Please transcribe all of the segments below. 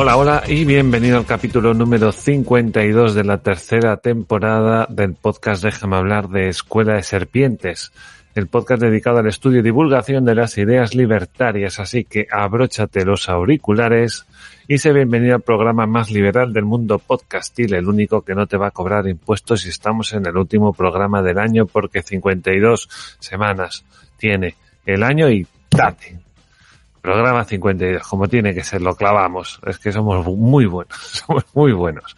Hola, hola y bienvenido al capítulo número 52 de la tercera temporada del podcast Déjame hablar de Escuela de Serpientes, el podcast dedicado al estudio y divulgación de las ideas libertarias, así que abróchate los auriculares y sé bienvenido al programa más liberal del mundo podcastil, el único que no te va a cobrar impuestos y estamos en el último programa del año porque 52 semanas tiene el año y date, Programa 52, como tiene que ser, lo clavamos. Es que somos muy buenos, somos muy buenos.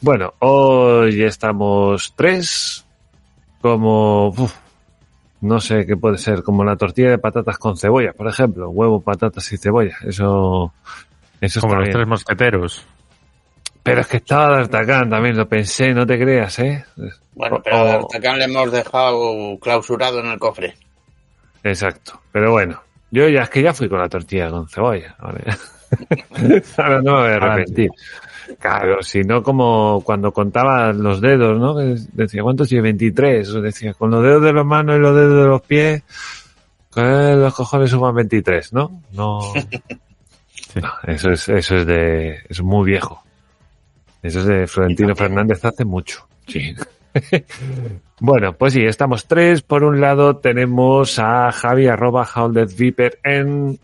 Bueno, hoy estamos tres, como, uf, no sé qué puede ser, como la tortilla de patatas con cebolla, por ejemplo, huevo, patatas y cebolla. Eso, eso Como los bien. tres mosqueteros. Pero es que estaba D'Artagnan también, lo pensé, no te creas, ¿eh? Bueno, pero a D'Artagnan le hemos dejado clausurado en el cofre. Exacto. Pero bueno, yo ya es que ya fui con la tortilla con cebolla. Ya- Ahora no me voy a arrepentir. Claro, si no como cuando contaba los dedos, ¿no? Decía, ¿cuántos tiene? 23. O Decía, con los dedos de las manos y los dedos de los pies, que los cojones suman 23, ¿no? No. No, eso es, eso es de, es muy viejo. Eso es de Florentino Fernández hace mucho. Sí. Bueno, pues sí, estamos tres. Por un lado tenemos a Javi arroba Viper en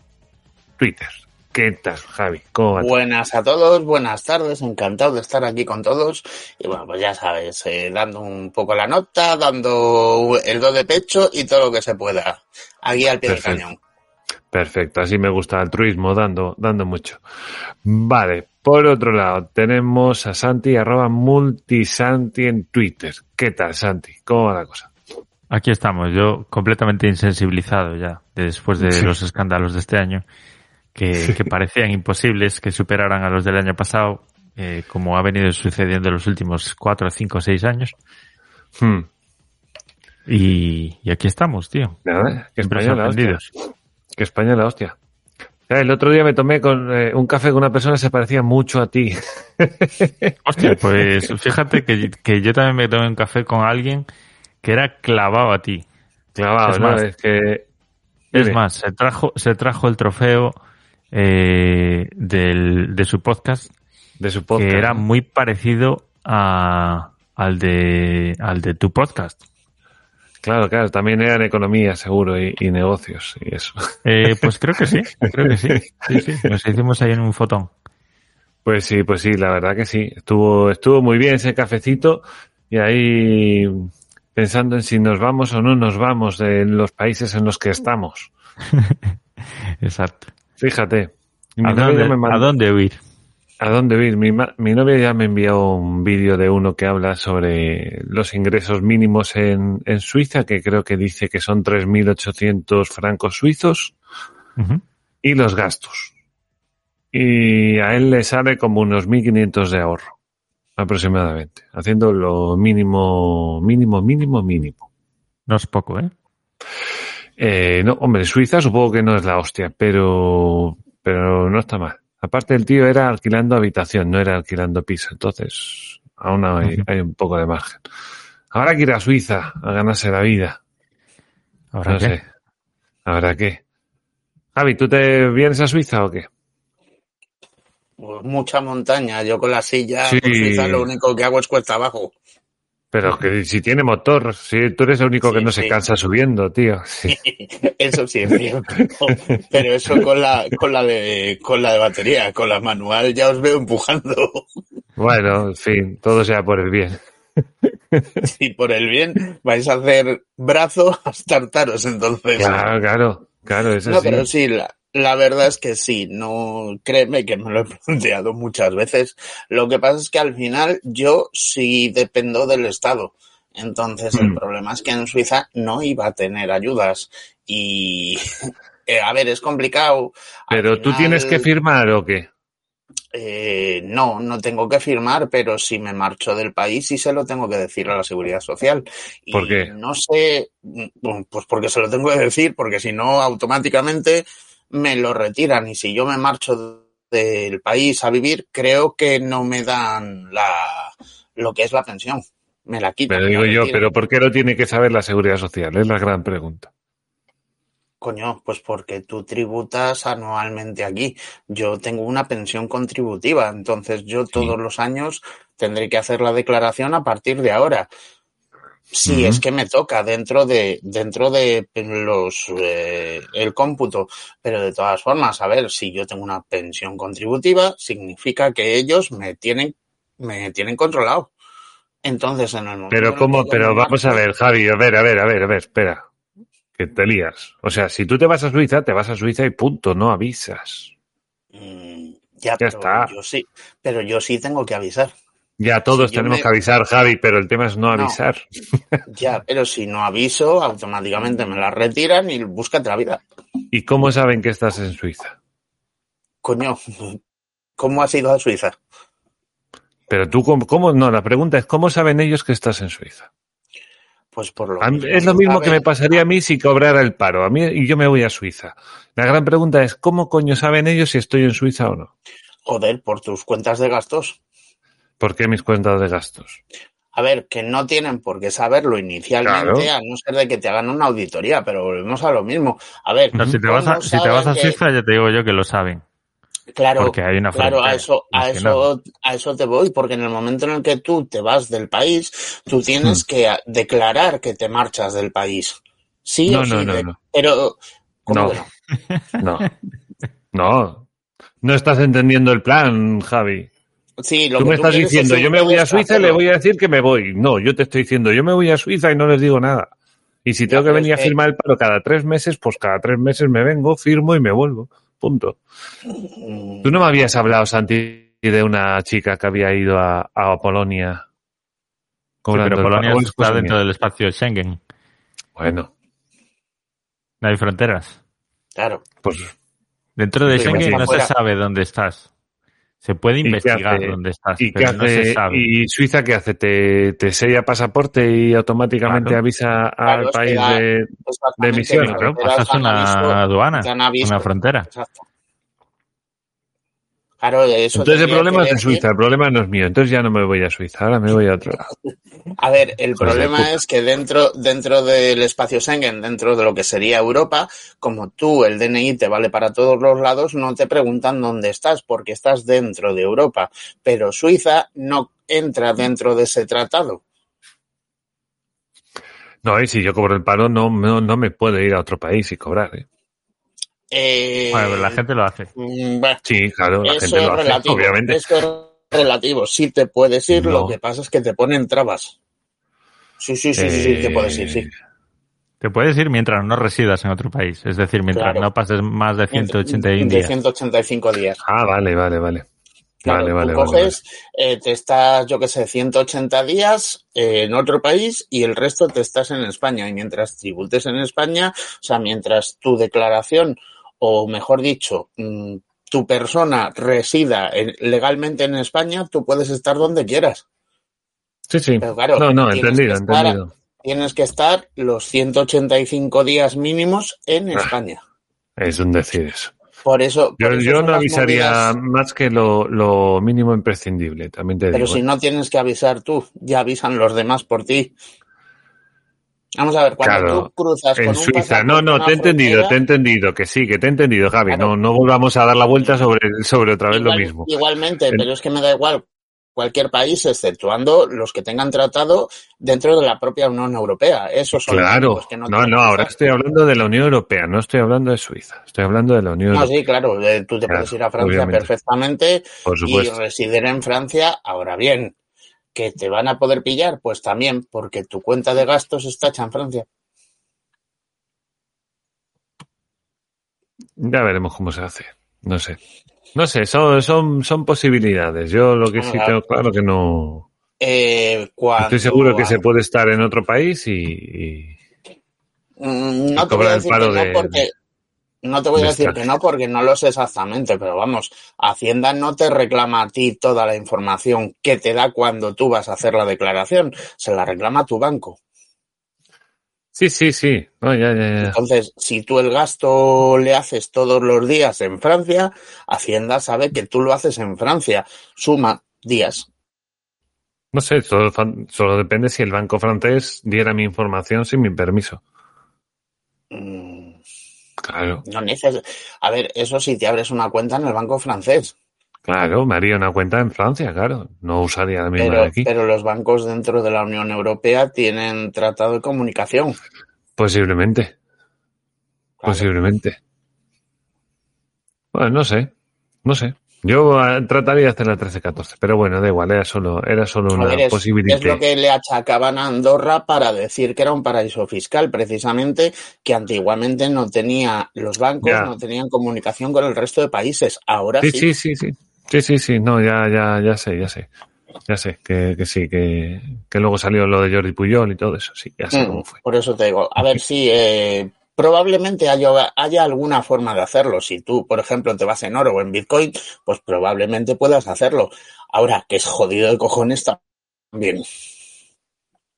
Twitter. ¿Qué tal, Javi? ¿Cómo? Buenas a todos, buenas tardes, encantado de estar aquí con todos. Y bueno, pues ya sabes, eh, dando un poco la nota, dando el do de pecho y todo lo que se pueda. Aquí al pie del cañón. Perfecto, así me gusta el altruismo, dando, dando mucho. Vale, por otro lado, tenemos a Santi arroba multisanti en Twitter. ¿Qué tal, Santi? ¿Cómo va la cosa? Aquí estamos, yo completamente insensibilizado ya, después de Sí. los escándalos de este año, que, que parecían imposibles que superaran a los del año pasado, eh, como ha venido sucediendo en los últimos cuatro, cinco, seis años. Hmm, Y, y aquí estamos, tío. nada, que española, hostia. sorprendidos. Que española, hostia. El otro día me tomé con eh, un café con una persona que se parecía mucho a ti. Hostia, pues fíjate que, que yo también me tomé un café con alguien que era clavado a ti. Clavado, Es ¿no? más- Es que... Es más, se trajo, se trajo el trofeo eh, del, de su podcast de su podcast. que era muy parecido a, al de al de tu podcast. Claro, claro, también era en economía, seguro, y, y negocios, y eso. Eh, pues creo que sí, creo que sí. sí, sí. Nos hicimos ahí en un fotón. Pues sí, pues sí, la verdad que sí. Estuvo, estuvo muy bien ese cafecito y ahí pensando en si nos vamos o no nos vamos de los países en los que estamos. Exacto. Fíjate. ¿A dónde, ¿A dónde huir? ¿A dónde ir? Mi, mi novia ya me envió un vídeo de uno que habla sobre los ingresos mínimos en, en Suiza, que creo que dice que son 3.800 francos suizos, y los gastos. Y a él le sale como unos 1.500 de ahorro, aproximadamente, haciendo lo mínimo, mínimo, mínimo, mínimo. No es poco, ¿eh? Eh, no, hombre, Suiza supongo que no es la hostia, pero, pero no está mal. Aparte el tío era alquilando habitación, no era alquilando piso, entonces aún hay, hay un poco de margen. Habrá que ir a Suiza a ganarse la vida. Ahora no qué. sé. ¿Habrá qué? Javi, ¿tú te vienes a Suiza o qué? Pues mucha montaña, yo con la silla, Sí. por Suiza, lo único que hago es cuesta abajo. Pero que si tiene motor, si tú eres el único que Sí, no se cansa subiendo, tío. Sí. Eso sí es cierto. Pero eso con la, con la de, con la de batería, con la manual ya os veo empujando. Bueno, en fin, todo sea por el bien. Si por el bien vais a hacer brazo hasta hartaros entonces. Claro, claro, claro, es No, así. pero sí, la, la verdad es que sí, no, créeme que me lo he planteado muchas veces. Lo que pasa es que al final yo sí dependo del Estado. Entonces el Mm. problema es que en Suiza no iba a tener ayudas y, eh, a ver, es complicado. Pero tú tienes que firmar o qué? Eh, no, no tengo que firmar, pero si me marcho del país sí se lo tengo que decir a la seguridad social. Y ¿Por qué? No sé, bueno, pues porque se lo tengo que decir, porque si no, automáticamente me lo retiran. Y si yo me marcho del país a vivir, creo que no me dan la, lo que es la pensión. Me la quitan. Pero digo yo, retiran. pero ¿por qué lo tiene que saber la seguridad social? Es la gran pregunta. Coño, pues porque tú tributas anualmente aquí. Yo tengo una pensión contributiva, entonces yo todos los años tendré que hacer la declaración a partir de ahora. Si es que me toca dentro de dentro de los eh, el cómputo, pero de todas formas, a ver, si yo tengo una pensión contributiva, significa que ellos me tienen me tienen controlado. Entonces, en el momento en Pero cómo, pero vamos a ver, Javi, a ver, a ver, a ver, a ver, espera. Que te lías. O sea, si tú te vas a Suiza, te vas a Suiza y punto, no avisas. Mm, ya, Ya pero está. yo sí, pero yo sí tengo que avisar. Ya todos Si tenemos me- que avisar, Javi, pero el tema es no No. avisar. Ya, pero si no aviso, automáticamente me la retiran y búscate la vida. ¿Y cómo saben que estás en Suiza? Coño, ¿cómo has ido a Suiza? Pero tú, ¿cómo, cómo? No, la pregunta es, ¿cómo saben ellos que estás en Suiza? Pues por lo A mí- mismo Es lo mismo que me pasaría a mí si cobrara el paro. A mí y yo me voy a Suiza. La gran pregunta es, ¿cómo coño saben ellos si estoy en Suiza o no? Joder, por tus cuentas de gastos. ¿Por qué mis cuentas de gastos? A ver, que no tienen por qué saberlo inicialmente, Claro. a no ser de que te hagan una auditoría, pero volvemos a lo mismo. A ver, No, si te vas a, ¿cómo si te vas a que- Suiza, ya te digo yo que lo saben. Claro, Porque hay una claro, a eso, a eso, a eso te voy, porque en el momento en el que tú te vas del país, tú tienes Hmm. que a- declarar que te marchas del país. Sí No, o sí, no, no, de- no. pero ¿cómo No. no? No. No. No estás entendiendo el plan, Javi. Sí, lo Tú que me estás es diciendo, yo me voy a Suiza y le voy a decir que me voy. No, yo te estoy diciendo, yo me voy a Suiza y no les digo nada. Y si tengo que venir a firmar el paro cada tres meses, pues cada tres meses me vengo, firmo y me vuelvo. Punto. Mm, Tú no me habías hablado, Santi, de una chica que había ido a, a Polonia. Sí, pero Polonia está dentro del espacio Schengen. Bueno, No hay fronteras. Claro. pues Dentro de Schengen no se sabe dónde estás. Se puede ¿Y qué investigar dónde estás, ¿Y qué pero no se sabe. ¿Y Suiza qué hace? ¿Te, te sella pasaporte y automáticamente Claro. avisa al Claro, país da- de, Exactamente, emisión, fronteras pasas una aduana, una frontera. Exacto. Claro, eso Entonces el problema es de Suiza, el problema no es mío. Entonces ya no me voy a Suiza, ahora me voy a otro lado. A ver, el problema es que dentro, dentro del espacio Schengen, dentro de lo que sería Europa, como tú el DNI te vale para todos los lados, no te preguntan dónde estás, porque estás dentro de Europa. Pero Suiza no entra dentro de ese tratado. No, y si yo cobro el paro, no, no, no me puedo ir a otro país y cobrar. ¿eh? Eh, Bueno, pero la gente lo hace. mm, bueno, Sí, claro, la gente lo hace, relativo. obviamente. Eso es relativo. Sí te puedes ir, No. lo que pasa es que te ponen trabas. Sí, sí, sí, sí, sí, te puedes ir, sí. Eh, Te puedes ir mientras no residas en otro país. Es decir, mientras Claro. no pases más de 181 de días. 185 días. Ah, vale, vale, vale. Claro, vale, tú vale, vale, coges, eh, te estás, yo qué sé, 180 días eh, en otro país y el resto te estás en España. Y mientras tributes en España, o sea, mientras tu declaración, o mejor dicho, mm, tu persona resida en- legalmente en España, tú puedes estar donde quieras. Sí, sí. Pero claro, no, no, tienes entendido, que estar- entendido. Tienes que estar los 185 días mínimos en Ah. España. Es un decir eso. Por eso. Yo, eso no avisaría movidas- más que lo, lo mínimo imprescindible, también te Pero digo. si ¿eh? no tienes que avisar tú, ya avisan los demás por ti. Vamos a ver, cuando Claro, tú cruzas En con un Suiza, no, no, te he entendido, frontera, te he entendido, que sí, que te he entendido, Javi. Claro. No, no volvamos a dar la vuelta sobre, sobre otra vez igual- lo mismo. Igualmente, pero es que me da igual cualquier país, exceptuando los que tengan tratado dentro de la propia Unión Europea. Esos son los Claro, únicos que no, no, no, ahora estoy hablando de la Unión Europea, no estoy hablando de Suiza, estoy hablando de la Unión No, Europea, sí, claro, eh, tú te Claro, puedes ir a Francia obviamente. perfectamente por y residir en Francia. Ahora bien, que te van a poder pillar, pues también, porque tu cuenta de gastos está hecha en Francia. Ya veremos cómo se hace, no sé. No sé, son, son, son posibilidades. Yo lo que sí tengo claro que no... Eh, cuando Estoy seguro que se puede estar en otro país y... y- Mm, No te voy a decir que no de- porque No te voy a de decir que no porque no lo sé exactamente, pero vamos, Hacienda no te reclama a ti toda la información que te da cuando tú vas a hacer la declaración, se la reclama a tu banco. Sí, sí, sí. No, ya, ya, ya. Entonces, si tú el gasto le haces todos los días en Francia, Hacienda sabe que tú lo haces en Francia. Suma días. No sé, solo, solo depende si el banco francés diera mi información sin mi permiso. Mm, Claro, No neces a ver, eso si te abres una cuenta en el banco francés, claro, me haría una cuenta en Francia, claro. No usaría la misma pero, de aquí. pero los bancos dentro de la Unión Europea tienen tratado de comunicación. Posiblemente, Claro. posiblemente. Bueno, no sé, no sé. Yo eh, trataría de hacer la 13-14, pero bueno, da igual, era solo, era solo una ver, es, posibilidad. es lo que le achacaban a Andorra para decir que era un paraíso fiscal, precisamente que antiguamente no tenía, los bancos Ya. no tenían comunicación con el resto de países. Ahora Sí, sí. sí, sí, sí. Sí, sí, sí, no, ya, ya, ya sé, ya sé. Ya sé, que, que sí, que, que luego salió lo de Jordi Puyol y todo eso, sí, ya sé Mm, cómo fue. por eso te digo, a ver si eh, probablemente haya, haya alguna forma de hacerlo. Si tú, por ejemplo, te vas en oro o en Bitcoin, pues probablemente puedas hacerlo. Ahora, que es jodido de cojones también.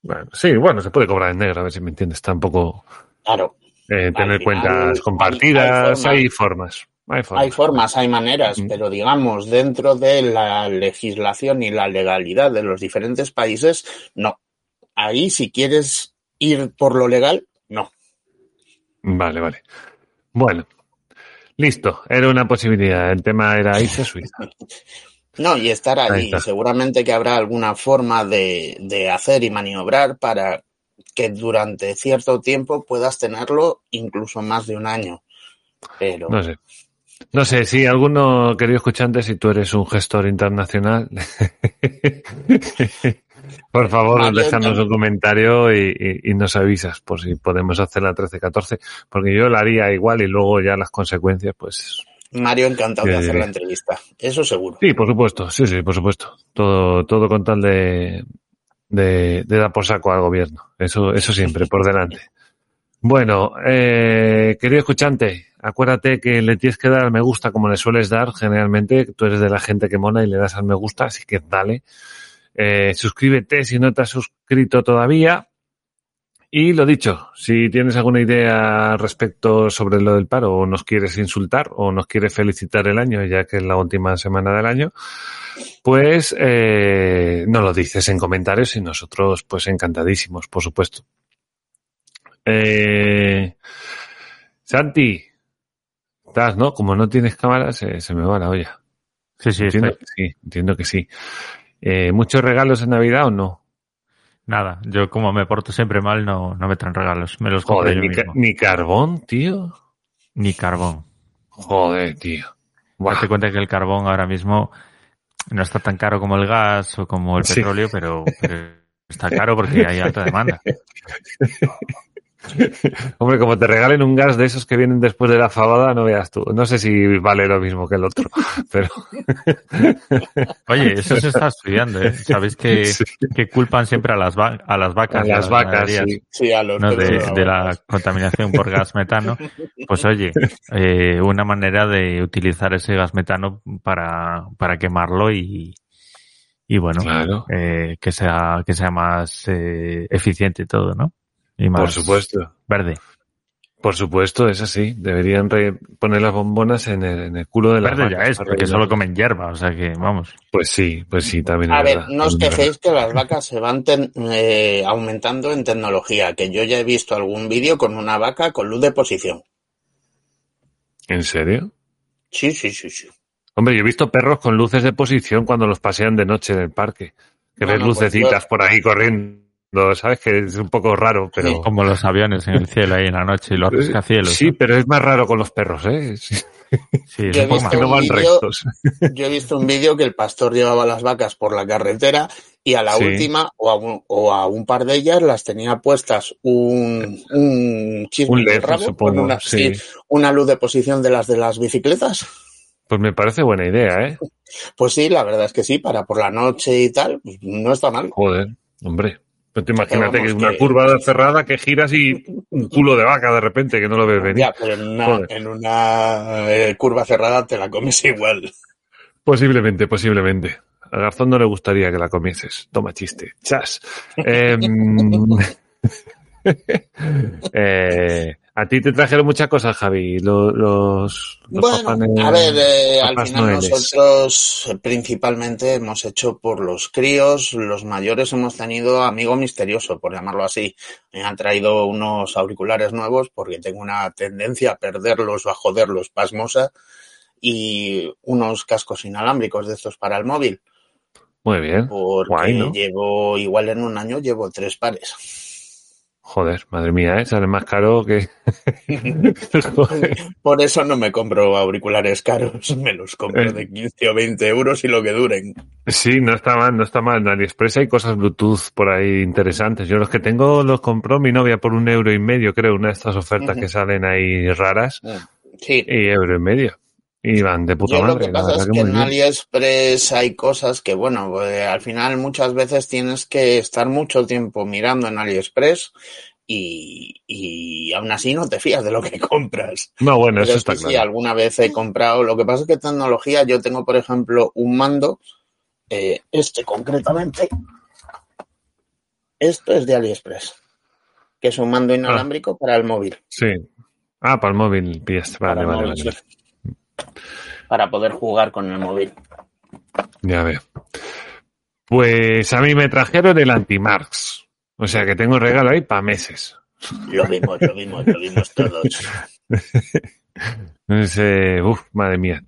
Bueno, sí, bueno, se puede cobrar en negro, a ver si me entiendes. Tampoco Claro, eh, tener final, cuentas hay- compartidas, hay hay formas. Hay formas. Hay formas, hay maneras, Mm. pero digamos, dentro de la legislación y la legalidad de los diferentes países, no. Ahí, si quieres ir por lo legal, no. Vale, vale. Bueno, listo, era una posibilidad. El tema era irse a Suiza. No, y estar Ahí allí. está. Seguramente que habrá alguna forma de, de hacer y maniobrar para que durante cierto tiempo puedas tenerlo incluso más de un año. Pero No sé. No sé, si alguno, querido escuchante, si tú eres un gestor internacional, por favor, déjanos no. un comentario y, y- y nos avisas por si podemos hacer la 13-14, porque yo la haría igual y luego ya las consecuencias, pues Mario encantado de Eh, hacer la entrevista. Eso seguro. sí, por supuesto, sí, sí, por supuesto. Todo, todo con tal de, de, de dar por saco al gobierno. Eso, eso siempre, por delante. Bueno, eh, querido escuchante, acuérdate que le tienes que dar al me gusta como le sueles dar generalmente. Tú eres de la gente que mona y le das al me gusta, así que dale. Eh, suscríbete si no te has suscrito todavía. Y lo dicho, si tienes alguna idea respecto sobre lo del paro o nos quieres insultar o nos quieres felicitar el año, ya que es la última semana del año, pues eh, nos lo dices en comentarios y nosotros pues encantadísimos, por supuesto. Eh, Santi, estás, ¿no? Como no tienes cámara, se, se me va la olla. Sí, sí, Entiendo estoy. que sí, entiendo que sí. Eh, ¿Muchos regalos en Navidad o no? Nada, yo como me porto siempre mal, no, no me traen regalos. Me los Joder, yo ni, ca- mismo. ni carbón, tío. Ni carbón. Joder, tío. Date cuenta que el carbón ahora mismo no está tan caro como el gas o como el Sí. petróleo, pero, pero está caro porque hay alta demanda. Hombre, como te regalen un gas de esos que vienen después de la fabada, no veas tú. No sé si vale lo mismo que el otro, pero Oye, eso se está estudiando, ¿eh? Sabéis que, Sí. que culpan siempre a las, va- a las a vacas. y a las vacas, ganaderías, sí. Sí, a los de, de la de vaca. la contaminación por gas metano. Pues oye, eh, una manera de utilizar ese gas metano para, para quemarlo y, y bueno, Claro, eh, que sea, que sea más eh, eficiente todo, ¿no? Y más por supuesto. verde. Por supuesto, es así. Deberían poner las bombonas en el, en el culo de las Verde ya vacas es, porque solo comen hierba, o sea que vamos. Pues sí, pues sí, también A es ver, verdad. no os quejéis que las vacas se van ten- eh, aumentando en tecnología, que yo ya he visto algún vídeo con una vaca con luz de posición. ¿En serio? Sí, sí, sí, sí. Hombre, yo he visto perros con luces de posición cuando los pasean de noche en el parque. Que No, ves no, pues lucecitas yo- por ahí corriendo, ¿sabes? Que es un poco raro, pero... Como los aviones en el cielo ahí en la noche y los rascacielos. Sí, ¿no? pero es más raro con los perros, ¿eh? Sí, Sí, es Yo he un poco visto no un van vídeo- rectos. Yo he visto un vídeo que el pastor llevaba las vacas por la carretera y a la Sí. última o a, un, o a un par de ellas las tenía puestas un, un chisme Un LED, rabo supongo, con una, sí. sí, una luz de posición de las de las bicicletas. Pues me parece buena idea, ¿eh? Pues sí, la verdad es que sí, para por la noche y tal, pues no está mal. Joder, hombre. No te imagínate que es una que- curva cerrada que giras y un culo de vaca de repente que no lo ves venir. Ya, pero en una, Joder. en una eh, curva cerrada te la comes igual. Posiblemente, posiblemente. A Garzón no le gustaría que la comieses. Toma chiste. Chas. Em, eh, a ti te trajeron muchas cosas, Javi. Lo- Los, los Bueno, a ver, eh, al final Noeles. nosotros eh, principalmente hemos hecho por los críos, los mayores hemos tenido amigo misterioso, por llamarlo así. Me han traído unos auriculares nuevos porque tengo una tendencia a perderlos o a joderlos pasmosa y unos cascos inalámbricos de estos para el móvil, Muy bien. porque Guay, ¿no? llevo, igual en un año llevo tres pares. Joder, madre mía, ¿eh? sale más caro que. Por eso no me compro auriculares caros, me los compro Eh. de 15 o 20 euros y lo que duren. Sí, no está mal, no está mal. En AliExpress hay cosas Bluetooth por ahí interesantes. Yo los que tengo los compró mi novia por un euro y medio, creo, una de estas ofertas que salen ahí raras. Sí, Y euro y medio. Y van de puta Yo lo que pasa es que en. AliExpress hay cosas que, bueno, eh, al final muchas veces tienes que estar mucho tiempo mirando en AliExpress y, y aún así no te fías de lo que compras. No, bueno, eso está sí, sí, claro. alguna vez he comprado. Lo que pasa es que tecnología, yo tengo, por ejemplo, un mando, eh, este concretamente. Esto es de AliExpress, que es un mando inalámbrico para el móvil. Sí. Ah, para el móvil. Vale, para vale, móvil, vale. sí. Para poder jugar con el móvil. Ya veo. Pues a mí me trajeron el Antimarx. O sea que tengo regalo ahí para meses. Lo vimos, lo vimos, lo vimos todos. Ese, uf, madre mía.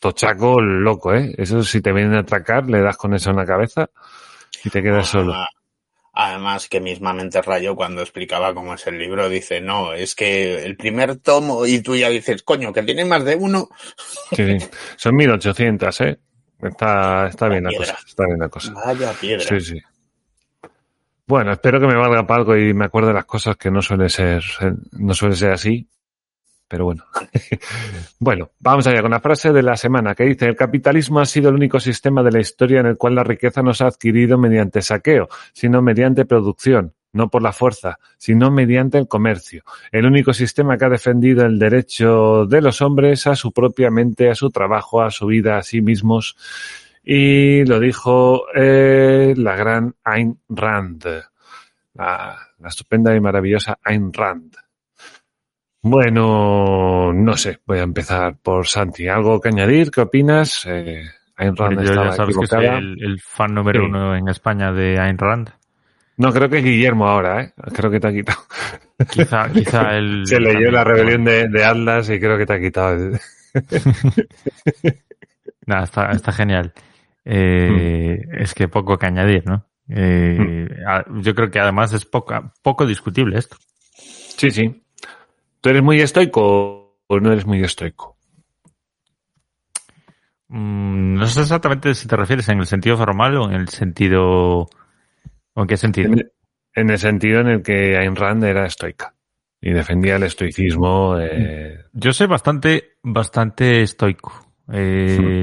Tochaco loco, ¿eh? Eso si te vienen a atracar, le das con eso en la cabeza y te quedas solo. Además que mismamente Rayo cuando explicaba cómo es el libro dice, no, es que el primer tomo y tú ya dices, coño, que tiene más de uno. Sí, sí. Son 1800, ¿eh? Está, está bien la cosa. Está bien la cosa. Vaya piedra. Sí, sí. Bueno, espero que me valga para algo y me acuerde las cosas que no suele ser, no suele ser así. Pero bueno. bueno, vamos allá con la frase de la semana que dice, el capitalismo ha sido el único sistema de la historia en el cual la riqueza no se ha adquirido mediante saqueo, sino mediante producción, no por la fuerza, sino mediante el comercio. El único sistema que ha defendido el derecho de los hombres a su propia mente, a su trabajo, a su vida, a sí mismos. Y lo dijo eh, la gran Ayn Rand, la, la estupenda y maravillosa Ayn Rand. Bueno, no sé, voy a empezar por Santi. ¿Algo que añadir? ¿Qué opinas? Eh, Ayn Rand Yo ya sabes que soy el, el fan número Sí. uno en España de Ayn Rand. No, creo que es Guillermo ahora, ¿eh? Creo que te ha quitado. Quizá, quizá el... Se leyó la rebelión de, de Atlas y creo que te ha quitado. Nada, está, está genial. Eh. Es que poco que añadir, ¿no? Eh, a- yo creo que además es poco, poco discutible esto. Sí, sí. ¿Tú eres muy estoico o no eres muy estoico? Mm, no sé exactamente si te refieres en el sentido formal o en el sentido... ¿O en qué sentido? En, en el sentido en el que Ayn Rand era estoica y defendía el estoicismo. eh, Yo soy bastante, bastante estoico. Eh,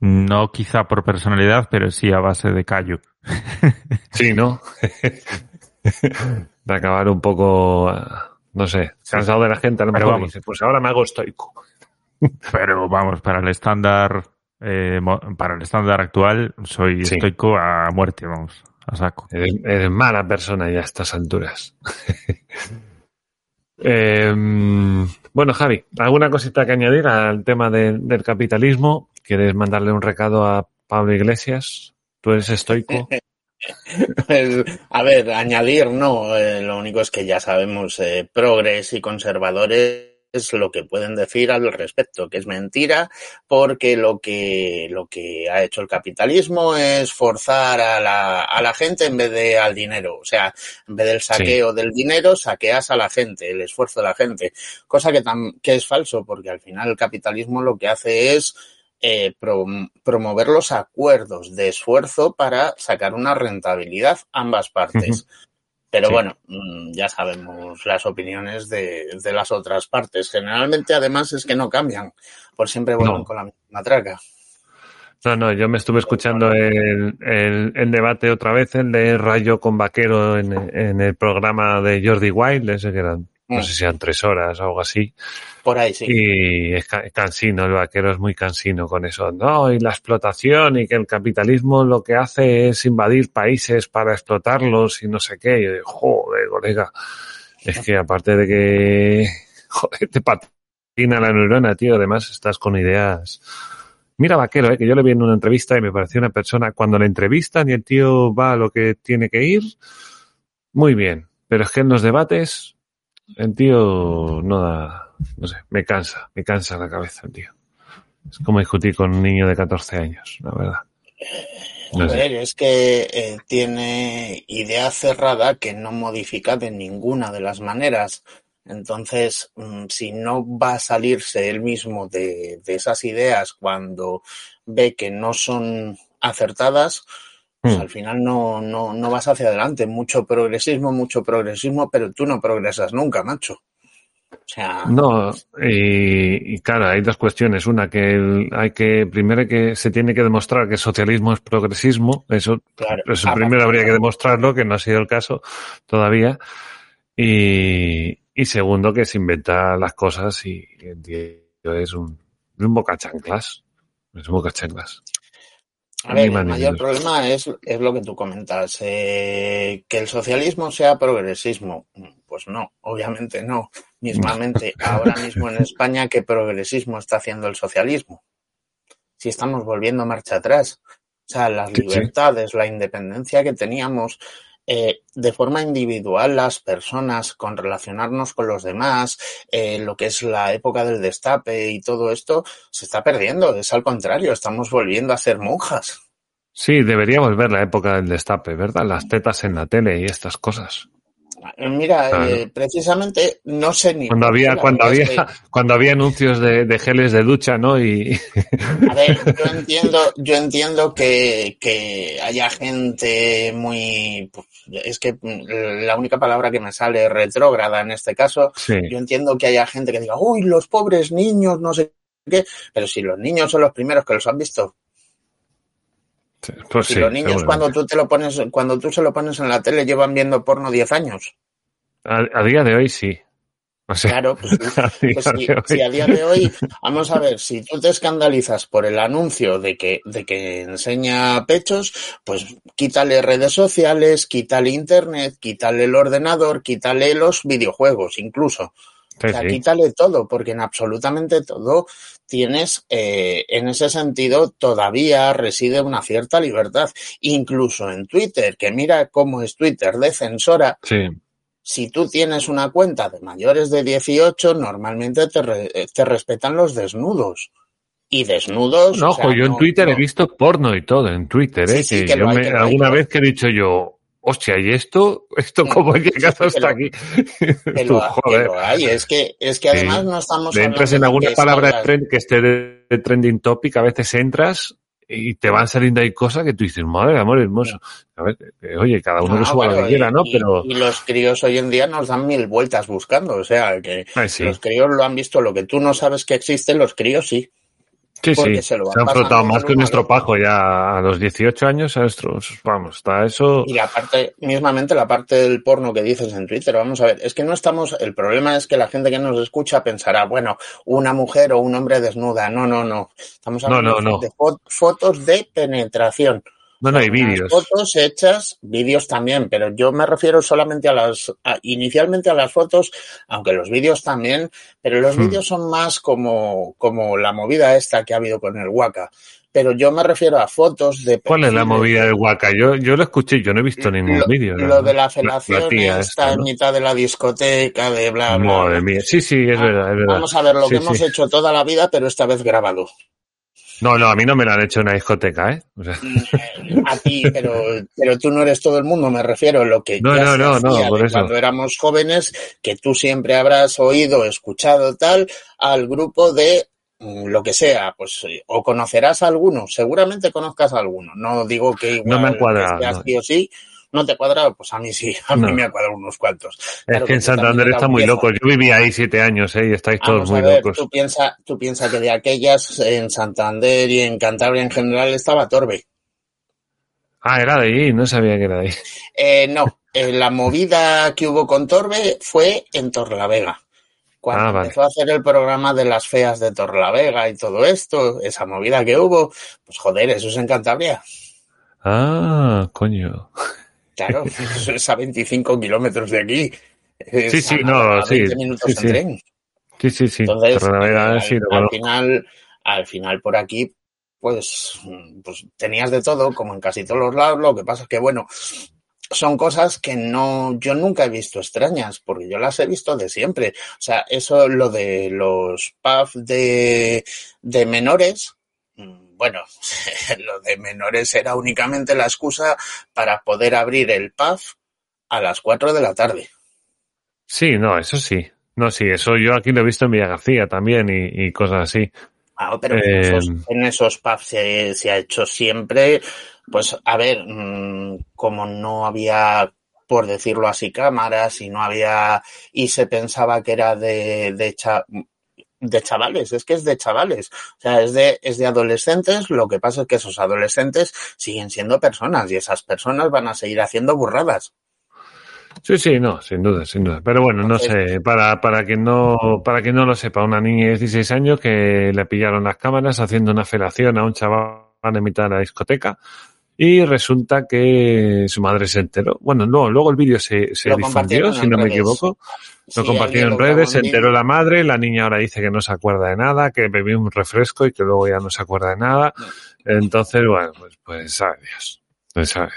No quizá por personalidad, pero sí a base de callo. Sí, ¿no? de acabar un poco, eh, no sé, cansado de la gente. A lo Pero mejor vamos. dice, pues ahora me hago estoico. Pero vamos, para el estándar, eh, para el estándar actual, soy Sí. estoico a muerte, vamos, a saco. Eres, eres mala persona ya a estas alturas. Em, bueno, Javi, ¿alguna cosita que añadir al tema de- del capitalismo? ¿Quieres mandarle un recado a Pablo Iglesias? ¿Tú eres estoico? Pues, a ver, añadir no, eh, lo único es que ya sabemos, eh, progres y conservadores lo que pueden decir al respecto, que es mentira, porque lo que, lo que ha hecho el capitalismo es forzar a la, a la gente en vez de al dinero. O sea, en vez del saqueo del dinero, saqueas a la gente, el esfuerzo de la gente. Cosa que, tam- que es falso, porque al final el capitalismo lo que hace es eh, prom- promover los acuerdos de esfuerzo para sacar una rentabilidad ambas partes. Pero Sí. bueno, mm, ya sabemos las opiniones de, de las otras partes. Generalmente, además, es que no cambian, por siempre vuelven No. con la misma traca. No, no, yo me estuve escuchando el, el, el debate otra vez, el de Rayo con Vaquero en, en el programa de Jordi Wild, ese que eran, no Mm. sé si eran tres horas o algo así. Por ahí sí. Y es ca- cansino, el vaquero es muy cansino con eso. No, y la explotación y que el capitalismo lo que hace es invadir países para explotarlos y no sé qué. Y yo digo, joder, colega. Es que aparte de que, joder, te patina la neurona, tío, además estás con ideas. Mira, vaquero, eh, que yo le vi en una entrevista y me pareció una persona, cuando le entrevistan y el tío va a lo que tiene que ir, muy bien. Pero es que en los debates, el tío no da, no sé, me cansa, me cansa la cabeza el tío. Es como discutir con un niño de 14 años, la verdad. A ver, es que eh, tiene idea cerrada que no modifica de ninguna de las maneras. Entonces, mm, si no va a salirse él mismo de, de esas ideas cuando ve que no son acertadas, Hmm. al final no, no, no vas hacia adelante. Mucho progresismo, mucho progresismo, pero tú no progresas nunca, macho. O sea, No, y, y claro, hay dos cuestiones. Una, que el- hay que, primero hay que se tiene que demostrar que el socialismo es progresismo. Eso, claro. eso aparte- primero habría que demostrarlo, que no ha sido el caso todavía. Y, y segundo, que se inventa las cosas y es un, un bocachanclas. Es un bocachanclas. A ver, el mayor problema es, es lo que tú comentas, eh, que el socialismo sea progresismo. Pues no, obviamente no. Mismamente, ahora mismo en España, ¿qué progresismo está haciendo el socialismo? Si estamos volviendo marcha atrás. O sea, las sí. libertades, la independencia que teníamos eh, de forma individual las personas, con relacionarnos con los demás, eh, lo que es la época del destape y todo esto, se está perdiendo. Es al contrario, estamos volviendo a ser monjas. Sí, debería volver la época del destape, ¿verdad? Las tetas en la tele y estas cosas. Eh, Mira, Claro. eh, precisamente no sé ni. Cuando había, cuando había, cuando había anuncios de, de geles de ducha, ¿no? Y a ver, yo entiendo, yo entiendo que, que haya gente muy. pues, es que mm, la única palabra que me sale es retrógrada en este caso. sí, Yo entiendo que haya gente que diga, uy, los pobres niños, no sé qué. Pero si los niños son los primeros que los han visto. Pues Si sí. los niños cuando tú te lo pones, cuando tú se lo pones en la tele llevan viendo porno 10 años. A, a día de hoy sí. O sea, Claro, pues, Pues si, a día de hoy, vamos a ver, si tú te escandalizas por el anuncio de que, de que enseña pechos, pues quítale redes sociales, quítale internet, quítale el ordenador, quítale los videojuegos incluso. Sí, O sea, sí. quítale todo, porque en absolutamente todo tienes, eh, en ese sentido, todavía reside una cierta libertad. Incluso en Twitter, que mira cómo es Twitter de censora, Sí. si tú tienes una cuenta de mayores de 18, normalmente te, re- eh, te respetan los desnudos. Y desnudos. No, o sea, yo en no- Twitter no. he visto porno y todo, en Twitter, Sí, ¿eh? sí, que que yo me- alguna vez que he dicho yo, hostia, ¿y esto? ¿Esto cómo sí, que hasta aquí? Que que joder. lo hay. Es que, es que Sí. además no estamos Le entras en alguna que palabra de trend que esté de, de trending topic, a veces entras y te van saliendo ahí cosas que tú dices, madre amor hermoso. A ver, eh, oye, cada uno No, que suba lo que quiera, ¿no? y- Pero, y los críos hoy en día nos dan mil vueltas buscando. O sea, que ay, sí, los críos lo han visto. Lo que tú no sabes que existe, los críos sí. Sí, sí. se lo Se han frotado más que un estropajo ya a los 18 años, a nuestros, vamos, está eso. Y la parte, mismamente la parte del porno que dices en Twitter, vamos a ver, es que no estamos, el problema es que la gente que nos escucha pensará, bueno, una mujer o un hombre desnuda. No, no, no. Estamos No, hablando no, no. de fo- fotos de penetración. No, no hay vídeos. Fotos hechas, vídeos también, pero yo me refiero solamente a las, a- inicialmente a las fotos, aunque los vídeos también, pero los Hmm. vídeos son más como, como la movida esta que ha habido con el Waka. Pero yo me refiero a fotos de ¿Cuál es la movida del Waka? Yo, yo lo escuché, yo no he visto ningún lo, vídeo. lo la- de la la felación está esta, en ¿no? mitad de la discoteca, de bla, bla, Madre bla. mía. Sí, sí, es Ah, verdad, es verdad. Vamos a ver lo Sí, que hemos hecho toda la vida, pero esta vez grabado. No, no, a mí no me lo han hecho en una discoteca, ¿eh? O sea, Mm, A ti, pero, pero tú no eres todo el mundo, me refiero a lo que No, ya no, se no, no, por eso. cuando éramos jóvenes, que tú siempre habrás oído, escuchado tal, al grupo de mm, lo que sea, pues eh, o conocerás a alguno, seguramente conozcas a alguno, no digo que igual No me que no. sí o sí, ¿No te cuadra? Pues a mí sí, a mí me ha cuadrado unos cuantos. es que en Santander está muy loco. Yo viví ahí siete años, ¿eh? Y estáis todos muy locos. Tú piensas tú piensa que de aquellas en Santander y en Cantabria en general estaba Torbe. Ah, era de ahí, no sabía que era de ahí. Eh, no, eh, la movida que hubo con Torbe fue en Torlavega. Cuando ah, empezó a hacer el programa de las feas de Torlavega y todo esto, esa movida que hubo, pues joder, eso es en Cantabria. Ah, coño. Claro, eso es a 25 kilómetros de aquí. sí, sí, no, sí. minutos sí, en tren. Sí, sí, sí. Entonces, al, sí, al final, al final por aquí, pues, pues tenías de todo, como en casi todos los lados. Lo que pasa es que, bueno, son cosas que no, yo nunca he visto extrañas, porque yo las he visto de siempre. O sea, eso, lo de los pubs de, de menores, bueno, lo de menores era únicamente la excusa para poder abrir el pub a las 4 de la tarde. Sí, no, eso sí. No, sí, eso yo aquí lo he visto en Villa García también y, cosas así. Ah, pero en, esos, eh, pubs se, se, ha hecho siempre pues a ver, mm, como no había, por decirlo así, cámaras y no había, y se pensaba que era de, de, de chavales, es que es de chavales, o sea, es de, es de adolescentes, lo que pasa es que esos adolescentes siguen siendo personas y esas personas van a seguir haciendo burradas. Sí, sí, no, sin duda, sin duda. Pero bueno, no sé, para, para que no, para que no lo sepa, una niña de 16 años que le pillaron las cámaras haciendo una felación a un chaval en mitad de la discoteca, y resulta que su madre se enteró. Bueno, no, luego el vídeo se, se difundió, si no me equivoco. Lo compartieron en redes, se enteró la madre, la niña ahora dice que no se acuerda de nada, que bebió un refresco y que luego ya no se acuerda de nada. Entonces, bueno, pues, pues sabe Dios. Pues sabe,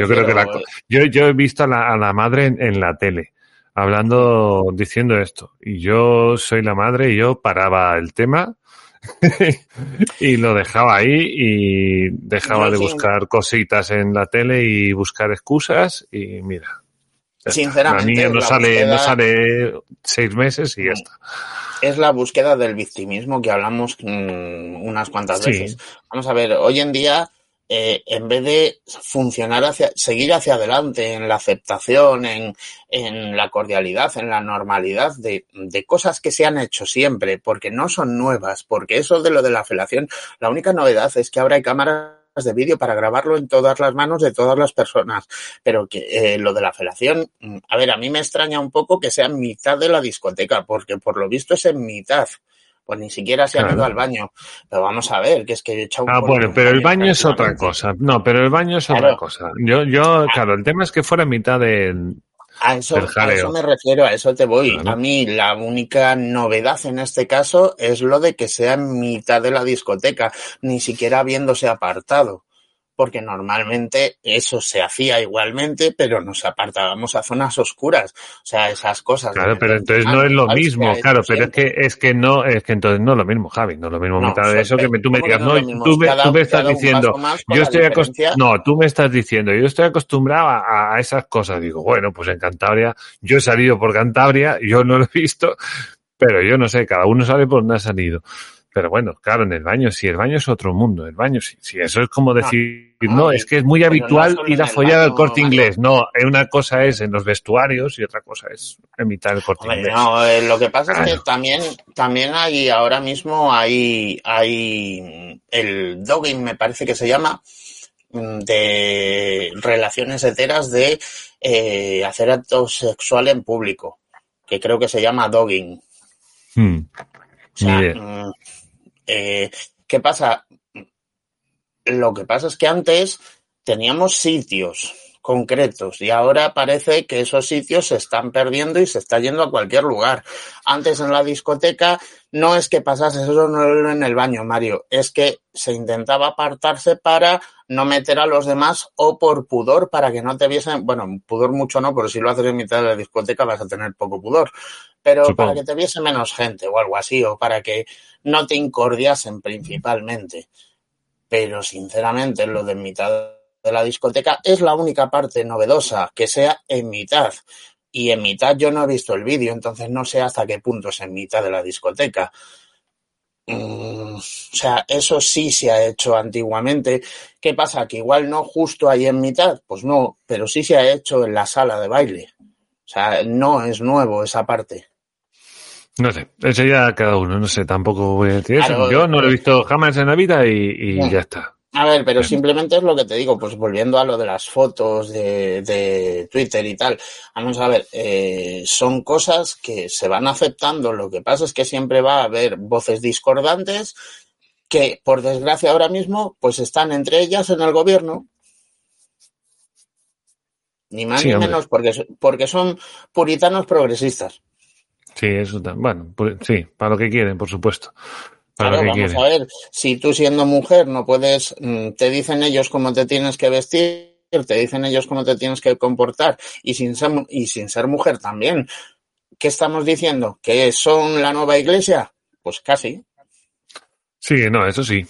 Yo creo que la, yo, yo he visto a la, a la madre en, en la tele hablando, diciendo esto. Y yo soy la madre y yo paraba el tema y lo dejaba ahí y dejaba de buscar cositas en la tele y buscar excusas y mira. Sinceramente. La niña no, sale, no sale seis meses y ya está. Es la búsqueda del victimismo que hablamos mm, unas cuantas veces. Vamos a ver, hoy en día eh, en vez de funcionar hacia, seguir hacia adelante en la aceptación, en, en la cordialidad, en la normalidad de, de, cosas que se han hecho siempre, porque no son nuevas, porque eso de lo de la felación, la única novedad es que ahora hay cámaras de vídeo para grabarlo en todas las manos de todas las personas, pero que eh, lo de la felación, mm, a ver, a mí me extraña un poco que sea en mitad de la discoteca, porque por lo visto es en mitad pues ni siquiera se ha ido al baño. Pero vamos a ver, que es que he echado un Ah, bueno, pero el baño es otra cosa. No, pero el baño es otra cosa. Yo, yo, ah. claro, el tema es que fuera mitad de, a eso, a eso me refiero, a eso te voy. A mí la única novedad en este caso es lo de que sea en mitad de la discoteca, ni siquiera habiéndose apartado porque normalmente eso se hacía igualmente, pero nos apartábamos a zonas oscuras, o sea, esas cosas. Claro, pero entonces no es lo mismo, claro, pero es que es que no, es que entonces no es lo mismo, Javi, no es lo mismo mitad de eso que tú me digas, no, tú, me, estás diciendo, yo estoy acostumbrado, no, tú me estás diciendo, yo estoy acostumbrado a, a esas cosas, digo, bueno, pues en Cantabria, yo he salido por Cantabria, yo no lo he visto, pero yo no sé, cada uno sabe por dónde ha salido. Pero bueno, claro, en el baño, si el baño es otro mundo, el baño, si, si eso es como decir, no, es que es muy habitual ir a follar al corte inglés. No, una cosa es en los vestuarios y otra cosa es imitar el corte inglés. No, eh, lo que pasa es que también, también hay, ahora mismo hay, hay el dogging, me parece que se llama, mm, de relaciones heteras de eh, hacer acto sexual en público, que creo que se llama dogging. Hmm. O sea, eh, ¿Qué pasa? Lo que pasa es que antes teníamos sitios concretos. Y ahora parece que esos sitios se están perdiendo y se está yendo a cualquier lugar. Antes en la discoteca no es que pasase eso en el baño, Mario, es que se intentaba apartarse para no meter a los demás o por pudor para que no te viesen, bueno, pudor mucho no, pero si lo haces en mitad de la discoteca vas a tener poco pudor, pero para que te viese menos gente o algo así, o para que no te incordiasen principalmente. Pero sinceramente lo de mitad de la discoteca es la única parte novedosa, que sea en mitad. Y en mitad yo no he visto el vídeo, entonces no sé hasta qué punto es en mitad de la discoteca. Mm, o sea, eso sí se ha hecho antiguamente. ¿Qué pasa? Que igual no justo ahí en mitad, pues no, pero sí se ha hecho en la sala de baile. O sea, no es nuevo esa parte. No sé, eso ya cada uno, no sé, tampoco voy a decir eso. Claro, Yo no lo he visto jamás en la vida y, y No. ya está. A ver, pero simplemente es lo que te digo, pues volviendo a lo de las fotos de, de Twitter y tal. Vamos a ver, eh, son cosas que se van aceptando. Lo que pasa es que siempre va a haber voces discordantes que, por desgracia, ahora mismo, pues están entre ellas en el gobierno. Ni más Sí, ni menos, porque, porque son puritanos progresistas. Sí, eso. Bueno, pues, sí, para lo que quieren, por supuesto. Para Claro, vamos a ver, si tú siendo mujer no puedes, mm, te dicen ellos cómo te tienes que vestir, te dicen ellos cómo te tienes que comportar y sin ser, y sin ser mujer también. ¿Qué estamos diciendo? ¿Que son la nueva iglesia? Pues casi. Sí, no, eso sí.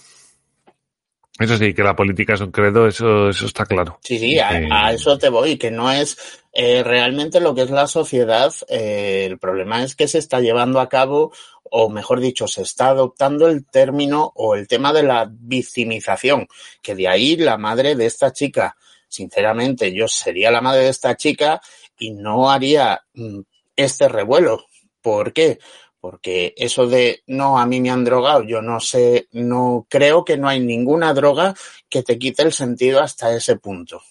Eso sí, que la política es un credo, eso, eso está claro. Sí, sí, a, Eh, a eso te voy, que no es eh, realmente lo que es la sociedad. eh, el problema es que se está llevando a cabo, o mejor dicho, se está adoptando el término o el tema de la victimización, que de ahí la madre de esta chica. Sinceramente, yo sería la madre de esta chica y no haría mm, este revuelo. ¿Por qué? Porque eso de no, a mí me han drogado, yo no sé, no creo que no hay ninguna droga que te quite el sentido hasta ese punto.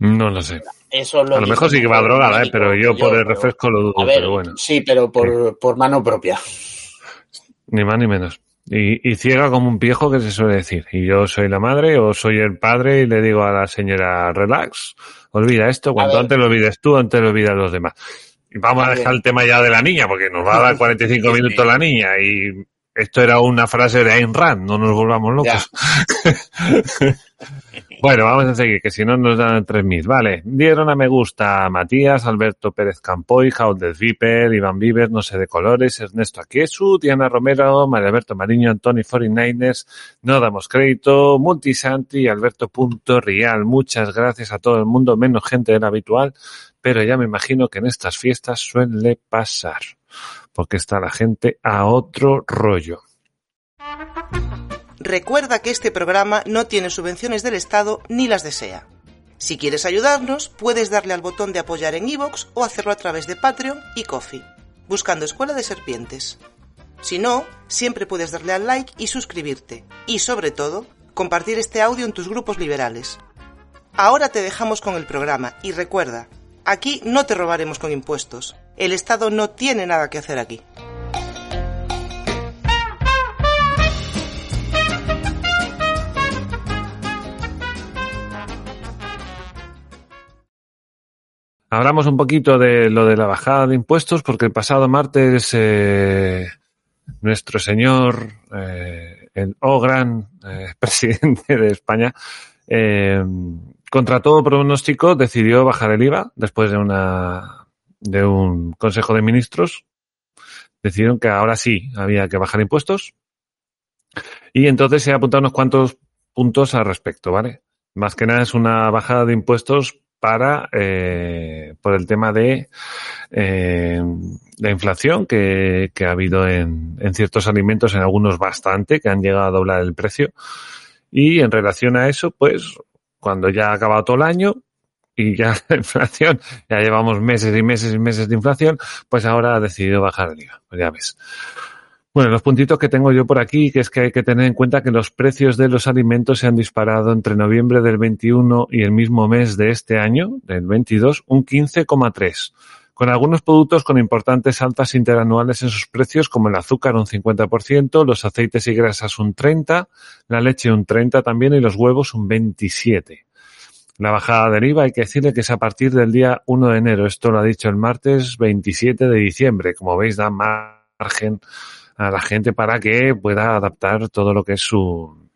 No lo sé. Eso lo A lo mejor sí que va un drogada, ¿eh? pero yo por el pero- refresco lo dudo, A ver, pero bueno, sí, pero por, por mano propia. ni más ni menos. Y, y ciega como un viejo que se suele decir. Y yo soy la madre o soy el padre y le digo a la señora, relax, olvida esto, cuanto antes lo olvides tú, antes lo olvidan los demás. Y vamos a A dejar el tema ya de la niña, porque nos va a dar 45 Sí, sí. minutos la niña y esto era una frase de Ayn Rand, no nos volvamos locos. Bueno, vamos a seguir, que si no nos dan 3.000. Vale, dieron a me gusta a Matías, Alberto Pérez Campoy, Jaudez Viper, Iván Vives, no sé de colores, Ernesto Aquiesu, Diana Romero, María Alberto Mariño, Antoni 49ers, no damos crédito, Multisanti Alberto Punto Real. Muchas gracias a todo el mundo, menos gente del habitual, pero ya me imagino que en estas fiestas suele pasar, porque está la gente a otro rollo. Recuerda que este programa no tiene subvenciones del Estado ni las desea. Si quieres ayudarnos, puedes darle al botón de apoyar en iVoox o hacerlo a través de Patreon y Coffee, buscando Escuela de Serpientes. Si no, siempre puedes darle al like y suscribirte. Y sobre todo, compartir este audio en tus grupos liberales. Ahora te dejamos con el programa y recuerda, aquí no te robaremos con impuestos. El Estado no tiene nada que hacer aquí. Hablamos un poquito de lo de la bajada de impuestos porque el pasado martes eh, nuestro señor, eh, el oh gran eh, presidente de España, eh, contra todo pronóstico decidió bajar el IVA después de una de un Consejo de Ministros. Decidieron que ahora sí había que bajar impuestos y entonces se ha apuntado unos cuantos puntos al respecto, ¿vale? Más que nada es una bajada de impuestos para eh, por el tema de eh, la inflación que, que ha habido en, en, ciertos alimentos, en algunos bastante, que han llegado a doblar el precio. Y en relación a eso, pues cuando ya ha acabado todo el año y ya la inflación, ya llevamos meses y meses y meses de inflación, pues ahora ha decidido bajar el IVA. Pues ya ves. Bueno, los puntitos que tengo yo por aquí, que es que hay que tener en cuenta que los precios de los alimentos se han disparado entre noviembre del 21 y el mismo mes de este año, del 22, un 15,3, con algunos productos con importantes altas interanuales en sus precios, como el azúcar un 50%, los aceites y grasas un 30%, la leche un 30% también y los huevos un 27%. La bajada del IVA hay que decirle que es a partir del día 1 de enero. Esto lo ha dicho el martes 27 de diciembre. Como veis, da margen a la gente para que pueda adaptar todo lo que es su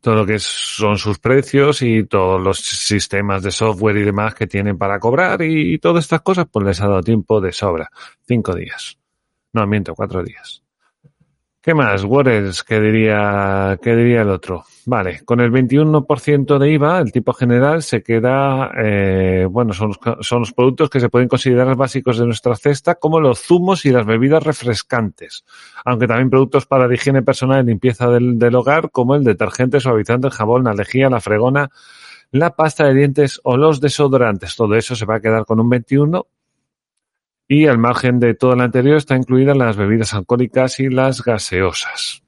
todo lo que son sus precios y todos los sistemas de software y demás que tienen para cobrar y, y todas estas cosas, pues les ha dado tiempo de sobra. Cinco días. No, miento, cuatro días. ¿Qué más? Waters, ¿qué diría, qué diría el otro? Vale, con el 21% de IVA, el tipo general se queda, eh, bueno, son los, son los productos que se pueden considerar básicos de nuestra cesta, como los zumos y las bebidas refrescantes, aunque también productos para la higiene personal y limpieza del, del hogar, como el detergente, suavizante, el jabón, la lejía, la fregona, la pasta de dientes o los desodorantes. Todo eso se va a quedar con un 21 y al margen de todo lo anterior está incluidas las bebidas alcohólicas y las gaseosas.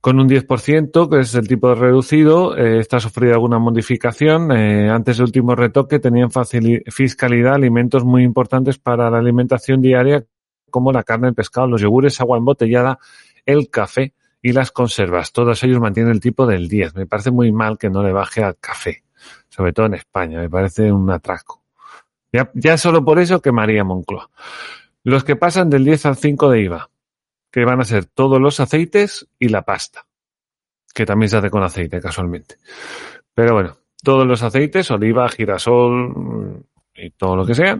Con un 10%, que es el tipo reducido, eh, está sufrido alguna modificación. Eh, antes del último retoque tenían fiscalidad alimentos muy importantes para la alimentación diaria, como la carne, el pescado, los yogures, agua embotellada, el café y las conservas. Todos ellos mantienen el tipo del 10. Me parece muy mal que no le baje al café, sobre todo en España. Me parece un atraco. Ya, ya solo por eso quemaría Moncloa. Los que pasan del 10 al 5 de IVA, que van a ser todos los aceites y la pasta, que también se hace con aceite casualmente. Pero bueno, todos los aceites, oliva, girasol y todo lo que sea.